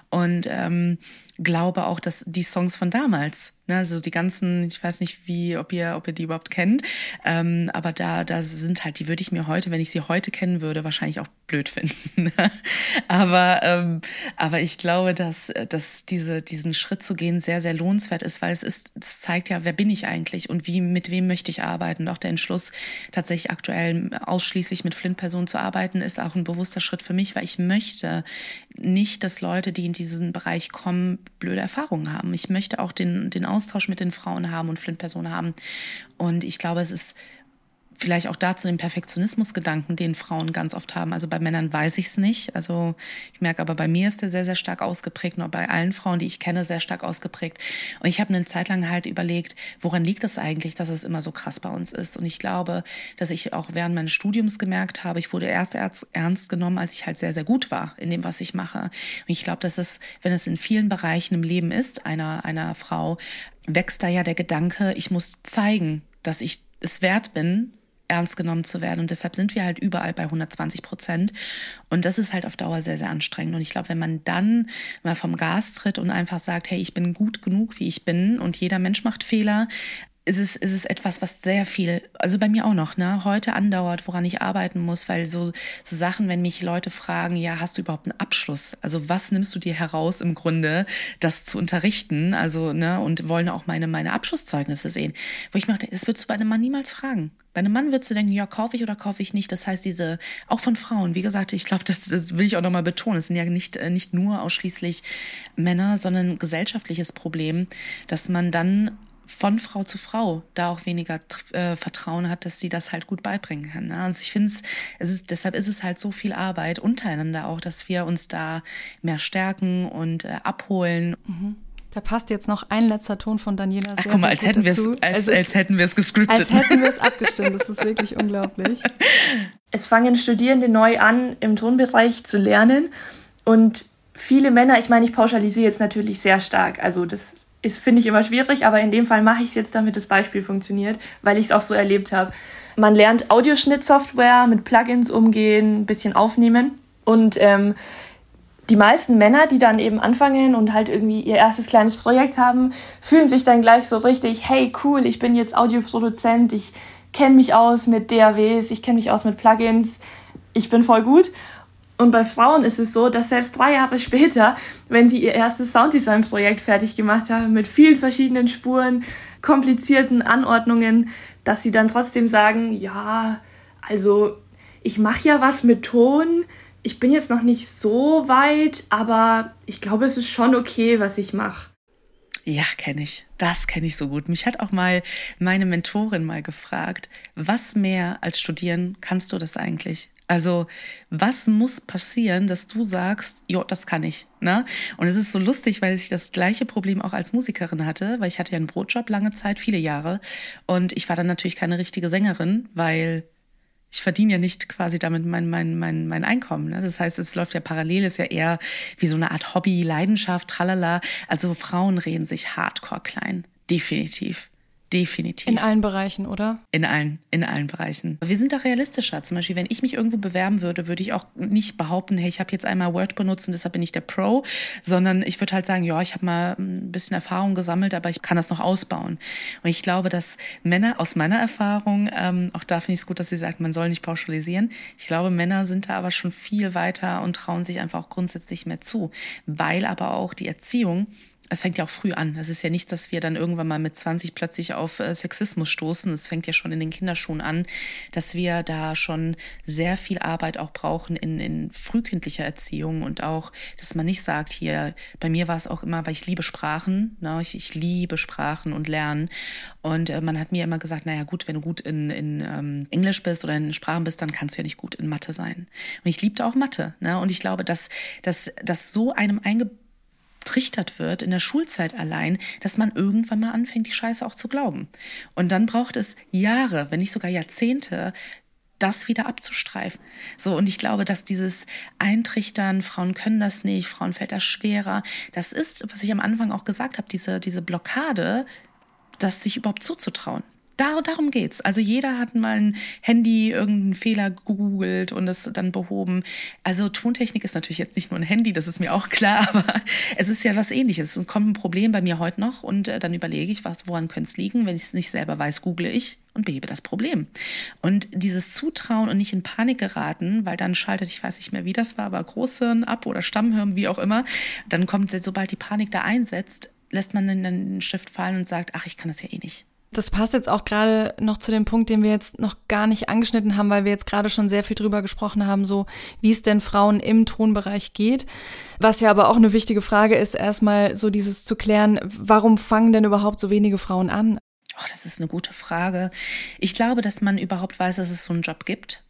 und ähm, glaube auch, dass die Songs von damals Ne, so die ganzen, ich weiß nicht, wie, ob ihr, ob ihr die überhaupt kennt, ähm, aber da, da sind halt, die würde ich mir heute, wenn ich sie heute kennen würde, wahrscheinlich auch blöd [LAUGHS] finden. aber, ähm, aber ich glaube, dass, dass diese, diesen Schritt zu gehen sehr, sehr lohnenswert ist, weil es ist, es zeigt ja, wer bin ich eigentlich und wie, mit wem möchte ich arbeiten. Und auch der Entschluss, tatsächlich aktuell ausschließlich mit Flint-Personen zu arbeiten, ist auch ein bewusster Schritt für mich, weil ich möchte nicht, dass Leute, die in diesen Bereich kommen, blöde Erfahrungen haben. Ich möchte auch den, den Austausch mit den Frauen haben und Flint-Personen haben. Und ich glaube, es ist vielleicht auch dazu den Perfektionismusgedanken, den Frauen ganz oft haben. Also bei Männern weiß ich es nicht. Also ich merke aber, bei mir ist der sehr, sehr stark ausgeprägt und bei allen Frauen, die ich kenne, sehr stark ausgeprägt. Und ich habe eine Zeit lang halt überlegt, woran liegt das eigentlich, dass es immer so krass bei uns ist? Und ich glaube, dass ich auch während meines Studiums gemerkt habe, ich wurde erst ernst genommen, als ich halt sehr, sehr gut war in dem, was ich mache. Und ich glaube, dass es, wenn es in vielen Bereichen im Leben ist, einer, einer Frau, wächst da ja der Gedanke, ich muss zeigen, dass ich es wert bin, ernst genommen zu werden. Und deshalb sind wir halt überall bei 120 Prozent. Und das ist halt auf Dauer sehr, sehr anstrengend. Und ich glaube, wenn man dann mal vom Gas tritt und einfach sagt, hey, ich bin gut genug, wie ich bin und jeder Mensch macht Fehler, ist es, ist es etwas, was sehr viel, also bei mir auch noch, ne, heute andauert, woran ich arbeiten muss, weil so, so Sachen, wenn mich Leute fragen, ja, hast du überhaupt einen Abschluss? Also was nimmst du dir heraus im Grunde, das zu unterrichten? Also, ne, und wollen auch meine, meine Abschlusszeugnisse sehen. Wo ich mache, das würdest du bei einem Mann niemals fragen. Bei einem Mann würdest du denken, ja, kaufe ich oder kaufe ich nicht. Das heißt, diese, auch von Frauen, wie gesagt, ich glaube, das, das will ich auch nochmal betonen. Es sind ja nicht, äh, nicht nur ausschließlich Männer, sondern ein gesellschaftliches Problem, dass man dann von Frau zu Frau da auch weniger äh, Vertrauen hat, dass sie das halt gut beibringen kann. Ne? Also ich finde es, ist, deshalb ist es halt so viel Arbeit untereinander auch, dass wir uns da mehr stärken und äh, abholen. Mhm. Da passt jetzt noch ein letzter Ton von Daniela sehr, Ach, guck mal, als hätten, als, als, als hätten wir es gescriptet. Als hätten wir es abgestimmt. Das ist wirklich unglaublich. [LAUGHS] Es fangen Studierende neu an, im Tonbereich zu lernen. Und viele Männer, ich meine, ich pauschalisiere jetzt natürlich sehr stark. Also das ist, finde ich, immer schwierig, aber in dem Fall mache ich es jetzt, damit das Beispiel funktioniert, weil ich es auch so erlebt habe. Man lernt Audioschnittsoftware, mit Plugins umgehen, ein bisschen aufnehmen und ähm, die meisten Männer, die dann eben anfangen und halt irgendwie ihr erstes kleines Projekt haben, fühlen sich dann gleich so richtig, hey cool, ich bin jetzt Audioproduzent, ich kenne mich aus mit DAWs, ich kenne mich aus mit Plugins, ich bin voll gut. Und bei Frauen ist es so, dass selbst drei Jahre [LAUGHS] später, wenn sie ihr erstes Sounddesign-Projekt fertig gemacht haben, mit vielen verschiedenen Spuren, komplizierten Anordnungen, dass sie dann trotzdem sagen, ja, also ich mache ja was mit Ton, ich bin jetzt noch nicht so weit, aber ich glaube, es ist schon okay, was ich mache. Ja, kenne ich. Das kenne ich so gut. Mich hat auch mal meine Mentorin mal gefragt, was mehr als studieren kannst du das eigentlich? Also, was muss passieren, dass du sagst, jo, das kann ich, ne? Und es ist so lustig, weil ich das gleiche Problem auch als Musikerin hatte, weil ich hatte ja einen Brotjob lange Zeit, viele Jahre. Und ich war dann natürlich keine richtige Sängerin, weil ich verdiene ja nicht quasi damit mein, mein, mein, mein Einkommen. Ne? Das heißt, es läuft ja parallel, ist ja eher wie so eine Art Hobby, Leidenschaft, tralala. Also Frauen reden sich hardcore klein. Definitiv. Definitiv. In allen Bereichen, oder? In allen, in allen Bereichen. Wir sind da realistischer. Zum Beispiel, wenn ich mich irgendwo bewerben würde, würde ich auch nicht behaupten, hey, ich habe jetzt einmal Word benutzt und deshalb bin ich der Pro, sondern ich würde halt sagen, ja, ich habe mal ein bisschen Erfahrung gesammelt, aber ich kann das noch ausbauen. Und ich glaube, dass Männer aus meiner Erfahrung, ähm, auch da finde ich es gut, dass sie sagt, man soll nicht pauschalisieren. Ich glaube, Männer sind da aber schon viel weiter und trauen sich einfach auch grundsätzlich mehr zu, weil aber auch die Erziehung es fängt ja auch früh an. Das ist ja nicht, dass wir dann irgendwann mal mit 20 plötzlich auf äh, Sexismus stoßen. Es fängt ja schon in den Kinderschuhen an, dass wir da schon sehr viel Arbeit auch brauchen in, in frühkindlicher Erziehung und auch, dass man nicht sagt, hier, bei mir war es auch immer, weil ich liebe Sprachen, ne? ich, ich liebe Sprachen und Lernen. Und äh, man hat mir immer gesagt, naja gut, wenn du gut in, in ähm, Englisch bist oder in Sprachen bist, dann kannst du ja nicht gut in Mathe sein. Und ich liebte auch Mathe. Ne? Und ich glaube, dass, dass, so einem eingebaut getrichtert wird in der Schulzeit allein, dass man irgendwann mal anfängt, die Scheiße auch zu glauben. Und dann braucht es Jahre, wenn nicht sogar Jahrzehnte, das wieder abzustreifen. So, und ich glaube, dass dieses Eintrichtern, Frauen können das nicht, Frauen fällt das schwerer, das ist, was ich am Anfang auch gesagt habe, diese, diese Blockade, das sich überhaupt zuzutrauen. Dar darum geht's. Also jeder hat mal ein Handy, irgendeinen Fehler gegoogelt und es dann behoben. Also Tontechnik ist natürlich jetzt nicht nur ein Handy, das ist mir auch klar, [LAUGHS] aber es ist ja was ähnliches. Es kommt ein Problem bei mir heute noch und äh, dann überlege ich, was, woran könnte es liegen? Wenn ich es nicht selber weiß, google ich und behebe das Problem. Und dieses Zutrauen und nicht in Panik geraten, weil dann schaltet, ich weiß nicht mehr, wie das war, aber Großhirn ab oder Stammhirn, wie auch immer, dann kommt, sobald die Panik da einsetzt, lässt man dann den Stift fallen und sagt, ach, ich kann das ja eh nicht. Das passt jetzt auch gerade noch zu dem Punkt, den wir jetzt noch gar nicht angeschnitten haben, weil wir jetzt gerade schon sehr viel drüber gesprochen haben, so wie es denn Frauen im Tonbereich geht. Was ja aber auch eine wichtige Frage ist, erstmal so dieses zu klären, warum fangen denn überhaupt so wenige Frauen an? Oh, das ist eine gute Frage. Ich glaube, dass man überhaupt weiß, dass es so einen Job gibt.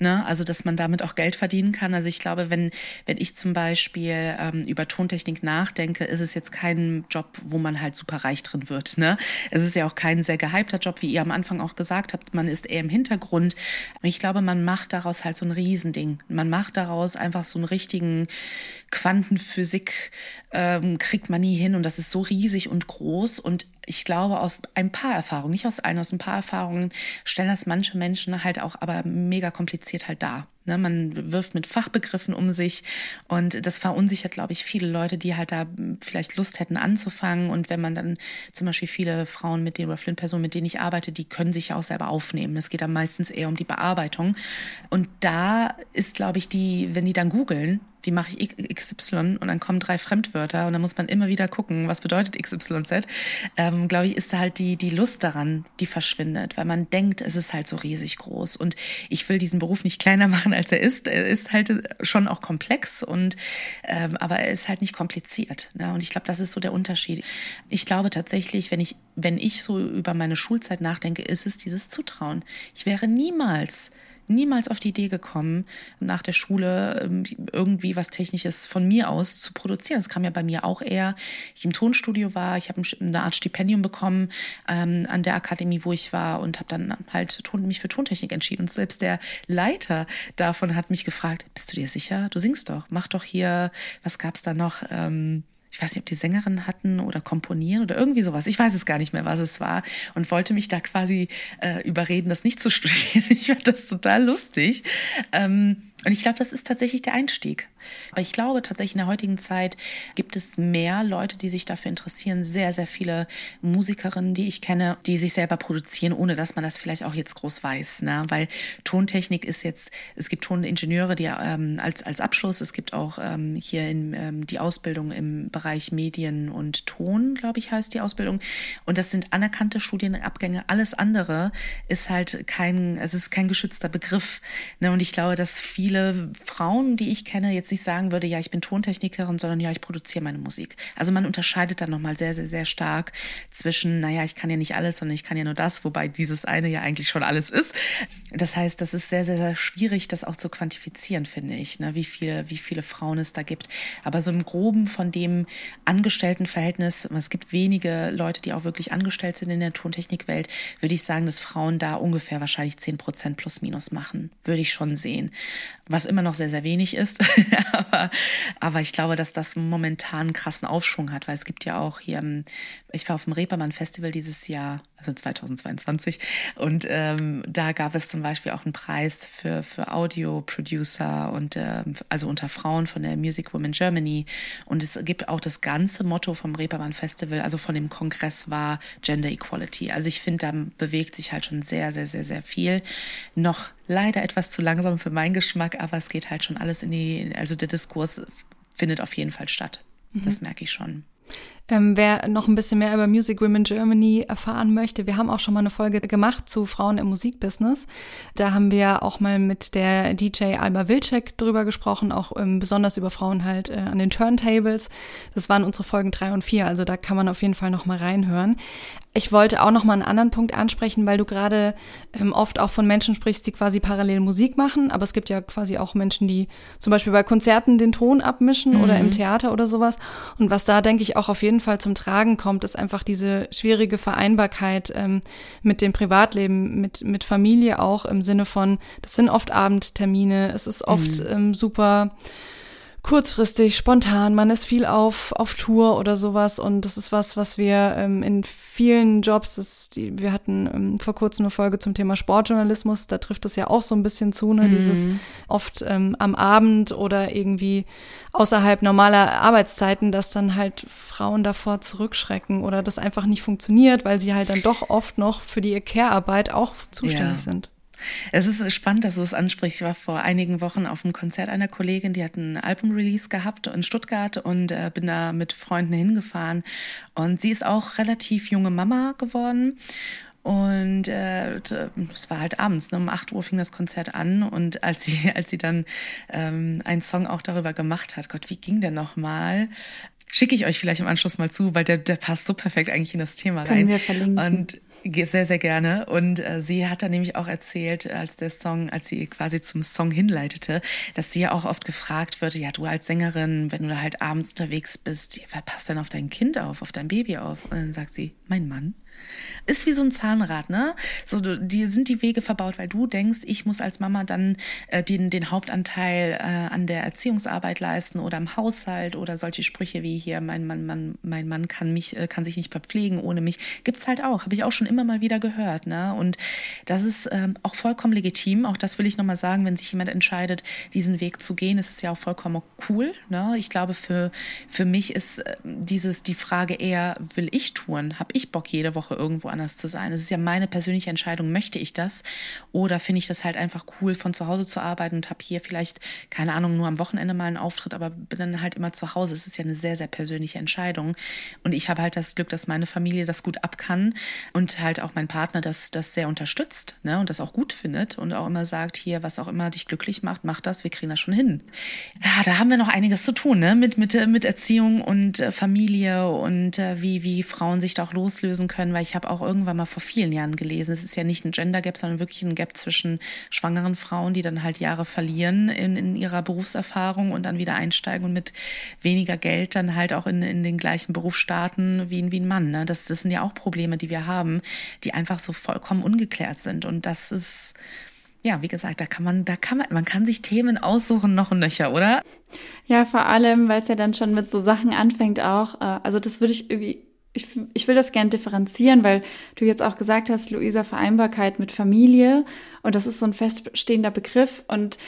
Ne? Also, dass man damit auch Geld verdienen kann. Also, ich glaube, wenn, wenn ich zum Beispiel ähm, über Tontechnik nachdenke, ist es jetzt kein Job, wo man halt super reich drin wird. Ne? Es ist ja auch kein sehr gehypter Job, wie ihr am Anfang auch gesagt habt. Man ist eher im Hintergrund. Ich glaube, man macht daraus halt so ein Riesending. Man macht daraus einfach so einen richtigen Quantenphysik, ähm, kriegt man nie hin. Und das ist so riesig und groß. Und ich glaube, aus ein paar Erfahrungen, nicht aus allen, aus ein paar Erfahrungen stellen das manche Menschen halt auch aber mega kompliziert halt dar. Ne, man wirft mit Fachbegriffen um sich und das verunsichert, glaube ich, viele Leute, die halt da vielleicht Lust hätten anzufangen. Und wenn man dann zum Beispiel viele Frauen mit denen oder Flint-Personen, mit denen ich arbeite, die können sich ja auch selber aufnehmen. Es geht dann meistens eher um die Bearbeitung. Und da ist, glaube ich, die, wenn die dann googeln, wie mache ich XY und dann kommen drei Fremdwörter und dann muss man immer wieder gucken, was bedeutet XYZ, ähm, glaube ich, ist da halt die, die Lust daran, die verschwindet, weil man denkt, es ist halt so riesig groß und ich will diesen Beruf nicht kleiner [LAUGHS] machen, als er ist. Er ist halt schon auch komplex und ähm, aber er ist halt nicht kompliziert. Ne? Und ich glaube, das ist so der Unterschied. Ich glaube tatsächlich, wenn ich, wenn ich so über meine Schulzeit nachdenke, ist es dieses Zutrauen. Ich wäre niemals niemals auf die Idee gekommen, nach der Schule ähm, irgendwie was Technisches von mir aus zu produzieren. Das kam ja bei mir auch eher, ich im Tonstudio war, ich habe eine Art Stipendium bekommen ähm, an der Akademie, wo ich war und habe dann halt mich für Tontechnik entschieden. Und selbst der Leiter davon hat mich gefragt, bist du dir sicher? Du singst doch, mach doch hier, was gab's da noch? Ähm, ich weiß nicht, ob die Sängerin hatten oder komponieren oder irgendwie sowas. Ich weiß es gar nicht mehr, was es war. Und wollte mich da quasi äh, überreden, das nicht zu [LAUGHS] studieren. Ich fand das total lustig. Ähm, Und ich glaube, das ist tatsächlich der Einstieg. Aber ich glaube tatsächlich in der heutigen Zeit gibt es mehr Leute, die sich dafür interessieren. Sehr, sehr viele Musikerinnen, die ich kenne, die sich selber produzieren, ohne dass man das vielleicht auch jetzt groß weiß. Ne? Weil Tontechnik ist jetzt, es gibt Toningenieure, die ähm, als, als Abschluss, es gibt auch ähm, hier in, ähm, die Ausbildung im Bereich Medien und Ton, glaube ich, heißt die Ausbildung. Und das sind anerkannte Studienabgänge. Alles andere ist halt kein, es ist kein geschützter Begriff. Ne? Und ich glaube, dass viele Frauen, die ich kenne, jetzt nicht sagen würde, ja, ich bin Tontechnikerin, sondern ja, ich produziere meine Musik. Also man unterscheidet dann nochmal sehr, sehr, sehr stark zwischen, naja, ich kann ja nicht alles, sondern ich kann ja nur das, wobei dieses eine ja eigentlich schon alles ist. Das heißt, das ist sehr, sehr, sehr schwierig, das auch zu quantifizieren, finde ich, ne? wie, viel, wie viele Frauen es da gibt. Aber so im Groben von dem Angestelltenverhältnis, es gibt wenige Leute, die auch wirklich angestellt sind in der Tontechnikwelt, würde ich sagen, dass Frauen da ungefähr wahrscheinlich 10 Prozent plus minus machen. Würde ich schon sehen. Was immer noch sehr, sehr wenig ist. [LAUGHS] aber, aber ich glaube, dass das momentan einen krassen Aufschwung hat, weil es gibt ja auch hier, ähm, ich war auf dem Reeperbahn Festival dieses Jahr, also 2022, und ähm, da gab es zum Beispiel auch einen Preis für, für Audio-Producer und ähm, also unter Frauen von der Music Women Germany. Und es gibt auch das ganze Motto vom Reeperbahn Festival, also von dem Kongress war Gender Equality. Also ich finde, da bewegt sich halt schon sehr, sehr, sehr, sehr viel. Noch leider etwas zu langsam für meinen Geschmack, aber es geht halt schon alles in die, also der Diskurs findet auf jeden Fall statt. Mhm. Das merke ich schon. Ähm, wer noch ein bisschen mehr über Music Women Germany erfahren möchte, wir haben auch schon mal eine Folge gemacht zu Frauen im Musikbusiness. Da haben wir auch mal mit der DJ Alba Wilczek drüber gesprochen, auch ähm, besonders über Frauen halt äh, an den Turntables. Das waren unsere Folgen drei und vier, also da kann man auf jeden Fall noch mal reinhören. Ich wollte auch noch mal einen anderen Punkt ansprechen, weil du gerade ähm, oft auch von Menschen sprichst, die quasi parallel Musik machen, aber es gibt ja quasi auch Menschen, die zum Beispiel bei Konzerten den Ton abmischen mhm. oder im Theater oder sowas. Und was da denke ich auch auf jeden jeden Fall zum Tragen kommt, ist einfach diese schwierige Vereinbarkeit ähm, mit dem Privatleben, mit, mit Familie auch im Sinne von, das sind oft Abendtermine, es ist oft mhm. ähm, super kurzfristig, spontan, man ist viel auf, auf Tour oder sowas und das ist was, was wir ähm, in vielen Jobs, das, die, wir hatten ähm, vor kurzem eine Folge zum Thema Sportjournalismus, da trifft es ja auch so ein bisschen zu, ne, mhm. dieses oft ähm, am Abend oder irgendwie außerhalb normaler Arbeitszeiten, dass dann halt Frauen davor zurückschrecken oder das einfach nicht funktioniert, weil sie halt dann doch oft noch für die Care-Arbeit auch zuständig ja. sind. Es ist spannend, dass du es ansprichst. Ich war vor einigen Wochen auf einem Konzert einer Kollegin, die hat ein Album-Release gehabt in Stuttgart und äh, bin da mit Freunden hingefahren. Und sie ist auch relativ junge Mama geworden. Und äh, es war halt abends, ne? um 8 Uhr fing das Konzert an und als sie, [LAUGHS] als sie dann ähm, einen Song auch darüber gemacht hat, Gott, wie ging der nochmal? Schicke ich euch vielleicht im Anschluss mal zu, weil der, der passt so perfekt eigentlich in das Thema Können rein. Wir verlinken. Und sehr, sehr gerne. Und äh, sie hat dann nämlich auch erzählt, als der Song, als sie quasi zum Song hinleitete, dass sie ja auch oft gefragt wird, ja, du als Sängerin, wenn du da halt abends unterwegs bist, wer passt denn auf dein Kind auf, auf dein Baby auf? Und dann sagt sie, mein Mann. Ist wie so ein Zahnrad, ne? So, die sind die Wege verbaut, weil du denkst, ich muss als Mama dann äh, den, den Hauptanteil äh, an der Erziehungsarbeit leisten oder im Haushalt oder solche Sprüche wie hier, mein Mann, Mann, mein Mann kann mich, äh, kann sich nicht verpflegen ohne mich. Gibt's halt auch, habe ich auch schon immer mal wieder gehört, ne? Und das ist ähm, auch vollkommen legitim. Auch das will ich nochmal sagen, wenn sich jemand entscheidet, diesen Weg zu gehen, ist es ja auch vollkommen cool. Ne? Ich glaube, für, für mich ist äh, dieses die Frage eher, will ich touren? Habe ich Bock, jede Woche irgendwo anders zu sein. Es ist ja meine persönliche Entscheidung, möchte ich das? Oder finde ich das halt einfach cool, von zu Hause zu arbeiten und habe hier vielleicht, keine Ahnung, nur am Wochenende mal einen Auftritt, aber bin dann halt immer zu Hause. Es ist ja eine sehr, sehr persönliche Entscheidung. Und ich habe halt das Glück, dass meine Familie das gut ab kann und halt auch mein Partner das, das sehr unterstützt ne? und das auch gut findet und auch immer sagt, hier, was auch immer dich glücklich macht, mach das, wir kriegen das schon hin. Ja, da haben wir noch einiges zu tun, ne? Mit, mit, mit Erziehung und äh, Familie und äh, wie, wie Frauen sich da auch loslösen können, weil ich habe auch irgendwann mal vor vielen Jahren gelesen, es ist ja nicht ein Gender Gap, sondern wirklich ein Gap zwischen schwangeren Frauen, die dann halt Jahre verlieren in, in ihrer Berufserfahrung und dann wieder einsteigen und mit weniger Geld dann halt auch in, in den gleichen Beruf starten wie, wie ein Mann. Ne? Das, das sind ja auch Probleme, die wir haben, die einfach so vollkommen ungeklärt sind. Und das ist, ja, wie gesagt, da kann man, da kann man, man kann sich Themen aussuchen, noch und nöcher, oder? Ja, vor allem, weil es ja dann schon mit so Sachen anfängt auch. Äh, also das würde ich irgendwie ich, ich will das gerne differenzieren, weil du jetzt auch gesagt hast, Luisa, Vereinbarkeit mit Familie. Und das ist so ein feststehender Begriff. Und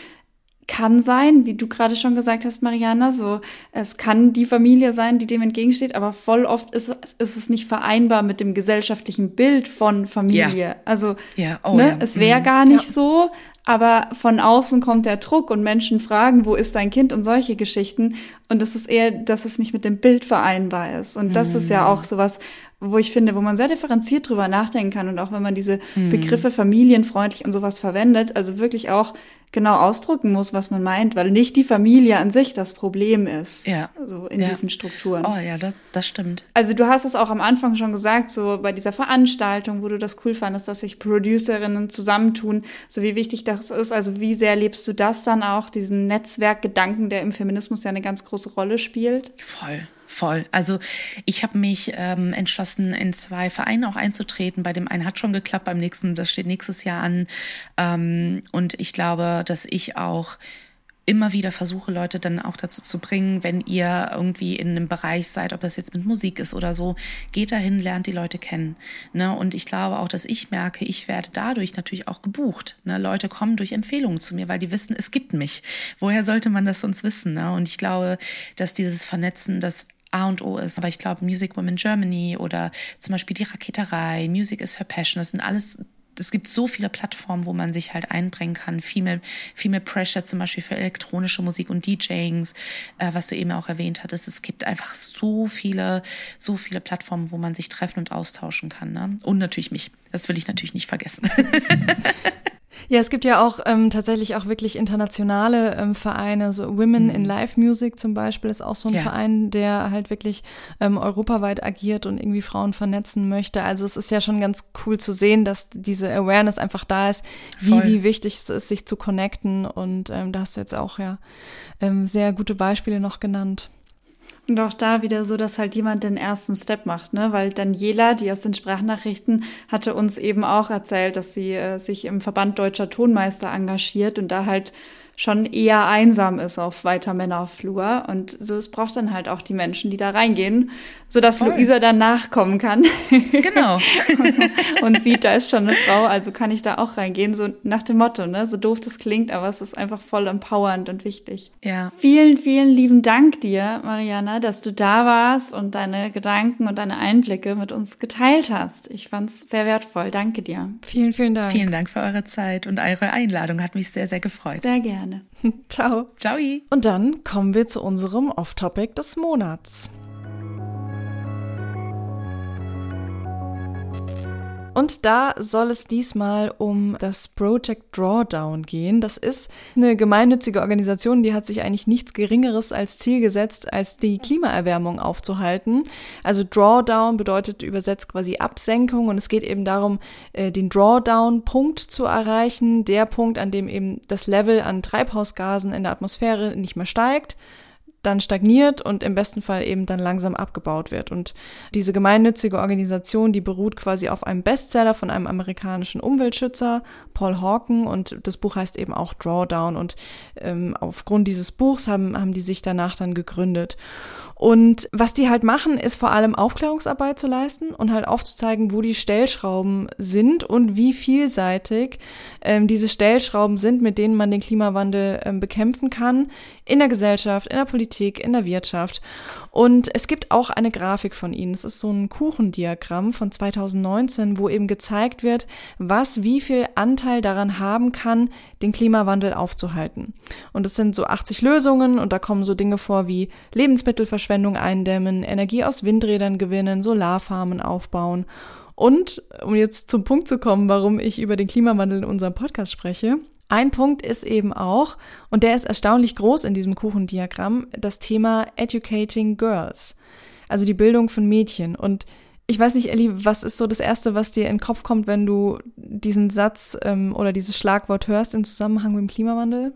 kann sein, wie du gerade schon gesagt hast, Mariana, so es kann die Familie sein, die dem entgegensteht, aber voll oft ist, ist es nicht vereinbar mit dem gesellschaftlichen Bild von Familie. Ja. Also ja. Oh, ne, ja. es wäre mhm. gar nicht so, aber von außen kommt der Druck und Menschen fragen, wo ist dein Kind und solche Geschichten. Und es ist eher, dass es nicht mit dem Bild vereinbar ist. Und das mm. ist ja mhm. auch sowas, wo ich finde, wo man sehr differenziert drüber nachdenken kann. Und auch wenn man diese mm. Begriffe familienfreundlich und sowas verwendet, also wirklich auch genau ausdrücken muss, was man meint, weil nicht die Familie an sich das Problem ist. Ja. So in ja. diesen Strukturen. Oh ja, das, das stimmt. Also du hast es auch am Anfang schon gesagt, so bei dieser Veranstaltung, wo du das cool fandest, dass sich Producerinnen zusammentun, so wie wichtig das ist. Also wie sehr lebst du das dann auch, diesen Netzwerkgedanken, der im Feminismus ja eine ganz große Rolle spielt? Voll voll. Also ich habe mich ähm, entschlossen, in zwei Vereine auch einzutreten. Bei dem einen hat schon geklappt, beim nächsten, das steht nächstes Jahr an. Ähm, und ich glaube, dass ich auch immer wieder versuche, Leute dann auch dazu zu bringen, wenn ihr irgendwie in einem Bereich seid, ob das jetzt mit Musik ist oder so, geht dahin, lernt die Leute kennen. Ne? Und ich glaube auch, dass ich merke, ich werde dadurch natürlich auch gebucht. Ne? Leute kommen durch Empfehlungen zu mir, weil die wissen, es gibt mich. Woher sollte man das sonst wissen? Ne? Und ich glaube, dass dieses Vernetzen, das A und O ist. Aber ich glaube, Music Women Germany oder zum Beispiel die Raketerei, Music is Her Passion, das sind alles es gibt so viele Plattformen, wo man sich halt einbringen kann. Female, Female Pressure zum Beispiel für elektronische Musik und DJings, äh, was du eben auch erwähnt hattest. Es gibt einfach so viele, so viele Plattformen, wo man sich treffen und austauschen kann. Ne? Und natürlich mich. Das will ich natürlich nicht vergessen. [LAUGHS] Ja, es gibt ja auch ähm, tatsächlich auch wirklich internationale ähm, Vereine, so Women mhm. in Live Music zum Beispiel ist auch so ein ja. Verein, der halt wirklich ähm, europaweit agiert und irgendwie Frauen vernetzen möchte. Also es ist ja schon ganz cool zu sehen, dass diese Awareness einfach da ist, wie, wie wichtig es ist, sich zu connecten. Und ähm, da hast du jetzt auch ja ähm, sehr gute Beispiele noch genannt. Und auch da wieder so, dass halt jemand den ersten Step macht, ne? Weil Daniela, die aus den Sprachnachrichten, hatte uns eben auch erzählt, dass sie äh, sich im Verband Deutscher Tonmeister engagiert und da halt schon eher einsam ist auf weiter Männerflur. Und so, es braucht dann halt auch die Menschen, die da reingehen, sodass Voll. Luisa dann nachkommen kann. [LAUGHS] Genau. [LAUGHS] und sieht, da ist schon eine Frau, also kann ich da auch reingehen, so nach dem Motto, ne? So doof das klingt, aber es ist einfach voll empowernd und wichtig. Ja. Vielen, vielen lieben Dank dir, Mariana, dass du da warst und deine Gedanken und deine Einblicke mit uns geteilt hast. Ich fand's sehr wertvoll. Danke dir. Vielen, vielen Dank. Vielen Dank für eure Zeit und eure Einladung. Hat mich sehr, sehr gefreut. Sehr gerne gerne. [LAUGHS] Ciao. Ciao. Und dann kommen wir zu unserem Off-Topic des Monats. Und da soll es diesmal um das Project Drawdown gehen. Das ist eine gemeinnützige Organisation, die hat sich eigentlich nichts Geringeres als Ziel gesetzt, als die Klimaerwärmung aufzuhalten. Also Drawdown bedeutet übersetzt quasi Absenkung und es geht eben darum, äh, den Drawdown-Punkt zu erreichen, der Punkt, an dem eben das Level an Treibhausgasen in der Atmosphäre nicht mehr steigt dann stagniert und im besten Fall eben dann langsam abgebaut wird. Und diese gemeinnützige Organisation, die beruht quasi auf einem Bestseller von einem amerikanischen Umweltschützer, Paul Hawken, und das Buch heißt eben auch Drawdown. Und ähm, aufgrund dieses Buchs haben, haben die sich danach dann gegründet. Und was die halt machen, ist vor allem Aufklärungsarbeit zu leisten und halt aufzuzeigen, wo die Stellschrauben sind und wie vielseitig ähm, diese Stellschrauben sind, mit denen man den Klimawandel ähm, bekämpfen kann in der Gesellschaft, in der Politik, in der Wirtschaft. Und es gibt auch eine Grafik von ihnen. Es ist so ein Kuchendiagramm von 2019, wo eben gezeigt wird, was wie viel Anteil daran haben kann, den Klimawandel aufzuhalten. Und es sind so 80 Lösungen und da kommen so Dinge vor wie Lebensmittelverschwendung eindämmen, Energie aus Windrädern gewinnen, Solarfarmen aufbauen. Und um jetzt zum Punkt zu kommen, warum ich über den Klimawandel in unserem Podcast spreche, ein Punkt ist eben auch, und der ist erstaunlich groß in diesem Kuchendiagramm, das Thema Educating Girls, also die Bildung von Mädchen. Und ich weiß nicht, Elli, was ist so das Erste, was dir in den Kopf kommt, wenn du diesen Satz ähm, oder dieses Schlagwort hörst im Zusammenhang mit dem Klimawandel?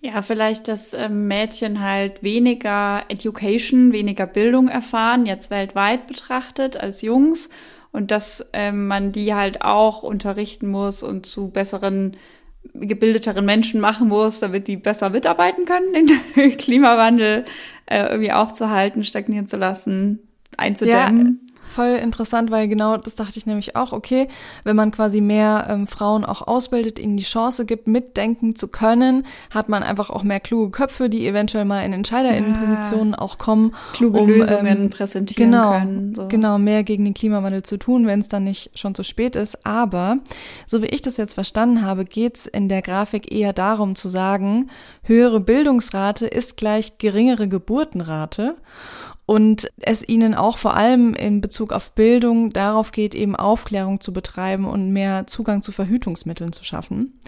Ja, vielleicht, dass ähm, Mädchen halt weniger Education, weniger Bildung erfahren, jetzt weltweit betrachtet als Jungs. Und dass ähm, man die halt auch unterrichten muss und zu besseren gebildeteren Menschen machen muss, damit die besser mitarbeiten können, den [LAUGHS] Klimawandel äh, irgendwie aufzuhalten, stagnieren zu lassen, einzudämmen. Voll interessant, weil genau das dachte ich nämlich auch, okay, wenn man quasi mehr ähm, Frauen auch ausbildet, ihnen die Chance gibt, mitdenken zu können, hat man einfach auch mehr kluge Köpfe, die eventuell mal in Entscheiderinnenpositionen ja. auch kommen. Kluge um, Lösungen ähm, präsentieren genau, können. So. Genau, mehr gegen den Klimawandel zu tun, wenn es dann nicht schon zu spät ist. Aber, so wie ich das jetzt verstanden habe, geht's in der Grafik eher darum zu sagen, höhere Bildungsrate ist gleich geringere Geburtenrate und es ihnen auch vor allem in Bezug auf Bildung darauf geht, eben Aufklärung zu betreiben und mehr Zugang zu Verhütungsmitteln zu schaffen.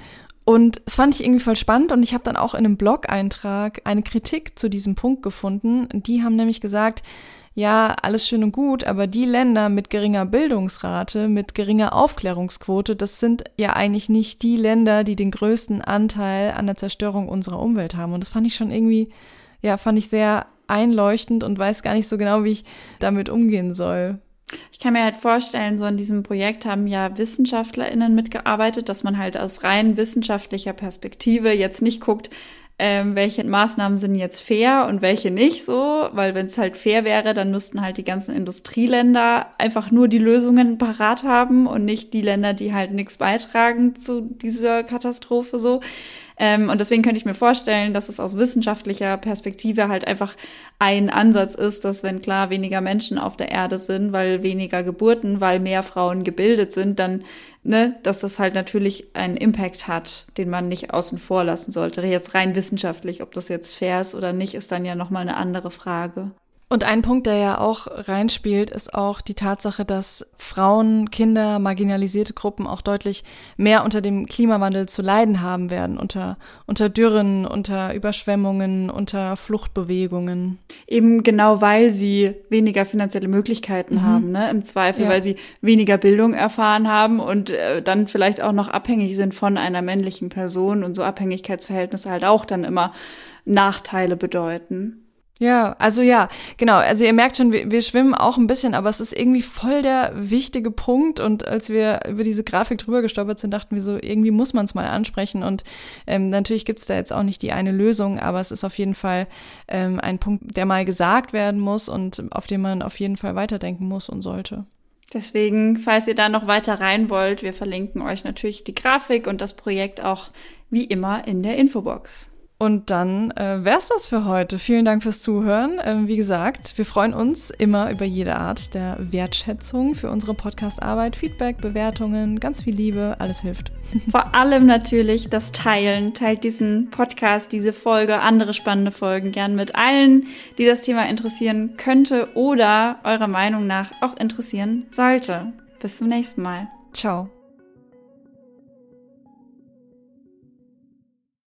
Und es fand ich irgendwie voll spannend und ich habe dann auch in einem Blog-Eintrag eine Kritik zu diesem Punkt gefunden. Die haben nämlich gesagt, ja, alles schön und gut, aber die Länder mit geringer Bildungsrate, mit geringer Aufklärungsquote, das sind ja eigentlich nicht die Länder, die den größten Anteil an der Zerstörung unserer Umwelt haben. Und das fand ich schon irgendwie, ja, fand ich sehr einleuchtend und weiß gar nicht so genau, wie ich damit umgehen soll. Ich kann mir halt vorstellen, so in diesem Projekt haben ja WissenschaftlerInnen mitgearbeitet, dass man halt aus rein wissenschaftlicher Perspektive jetzt nicht guckt, ähm, welche Maßnahmen sind jetzt fair und welche nicht so, weil wenn es halt fair wäre, dann müssten halt die ganzen Industrieländer einfach nur die Lösungen parat haben und nicht die Länder, die halt nichts beitragen zu dieser Katastrophe so. Ähm, und deswegen könnte ich mir vorstellen, dass es aus wissenschaftlicher Perspektive halt einfach ein Ansatz ist, dass wenn klar weniger Menschen auf der Erde sind, weil weniger Geburten, weil mehr Frauen gebildet sind, dann, ne, dass das halt natürlich einen Impact hat, den man nicht außen vor lassen sollte. Jetzt rein wissenschaftlich, ob das jetzt fair ist oder nicht, ist dann ja nochmal eine andere Frage. Und ein Punkt, der ja auch reinspielt, ist auch die Tatsache, dass Frauen, Kinder, marginalisierte Gruppen auch deutlich mehr unter dem Klimawandel zu leiden haben werden, unter, unter Dürren, unter Überschwemmungen, unter Fluchtbewegungen. Eben genau, weil sie weniger finanzielle Möglichkeiten mhm. haben, ne? im Zweifel, ja. weil sie weniger Bildung erfahren haben und äh, dann vielleicht auch noch abhängig sind von einer männlichen Person und so Abhängigkeitsverhältnisse halt auch dann immer Nachteile bedeuten. Ja, also ja, genau. Also ihr merkt schon, wir, wir, schwimmen auch ein bisschen, aber es ist irgendwie voll der wichtige Punkt. Und als wir über diese Grafik drüber gestolpert sind, dachten wir so, irgendwie muss man es mal ansprechen. Und ähm, natürlich gibt's da jetzt auch nicht die eine Lösung, aber es ist auf jeden Fall ähm, ein Punkt, der mal gesagt werden muss und auf den man auf jeden Fall weiterdenken muss und sollte. Deswegen, falls ihr da noch weiter rein wollt, wir verlinken euch natürlich die Grafik und das Projekt auch wie immer in der Infobox. Und dann äh, wär's das für heute. Vielen Dank fürs Zuhören. Ähm, wie gesagt, wir freuen uns immer über jede Art der Wertschätzung für unsere Podcast-Arbeit. Feedback, Bewertungen, ganz viel Liebe, alles hilft. [LAUGHS] Vor allem natürlich das Teilen. Teilt diesen Podcast, diese Folge, andere spannende Folgen gern mit allen, die das Thema interessieren könnte oder eurer Meinung nach auch interessieren sollte. Bis zum nächsten Mal. Ciao.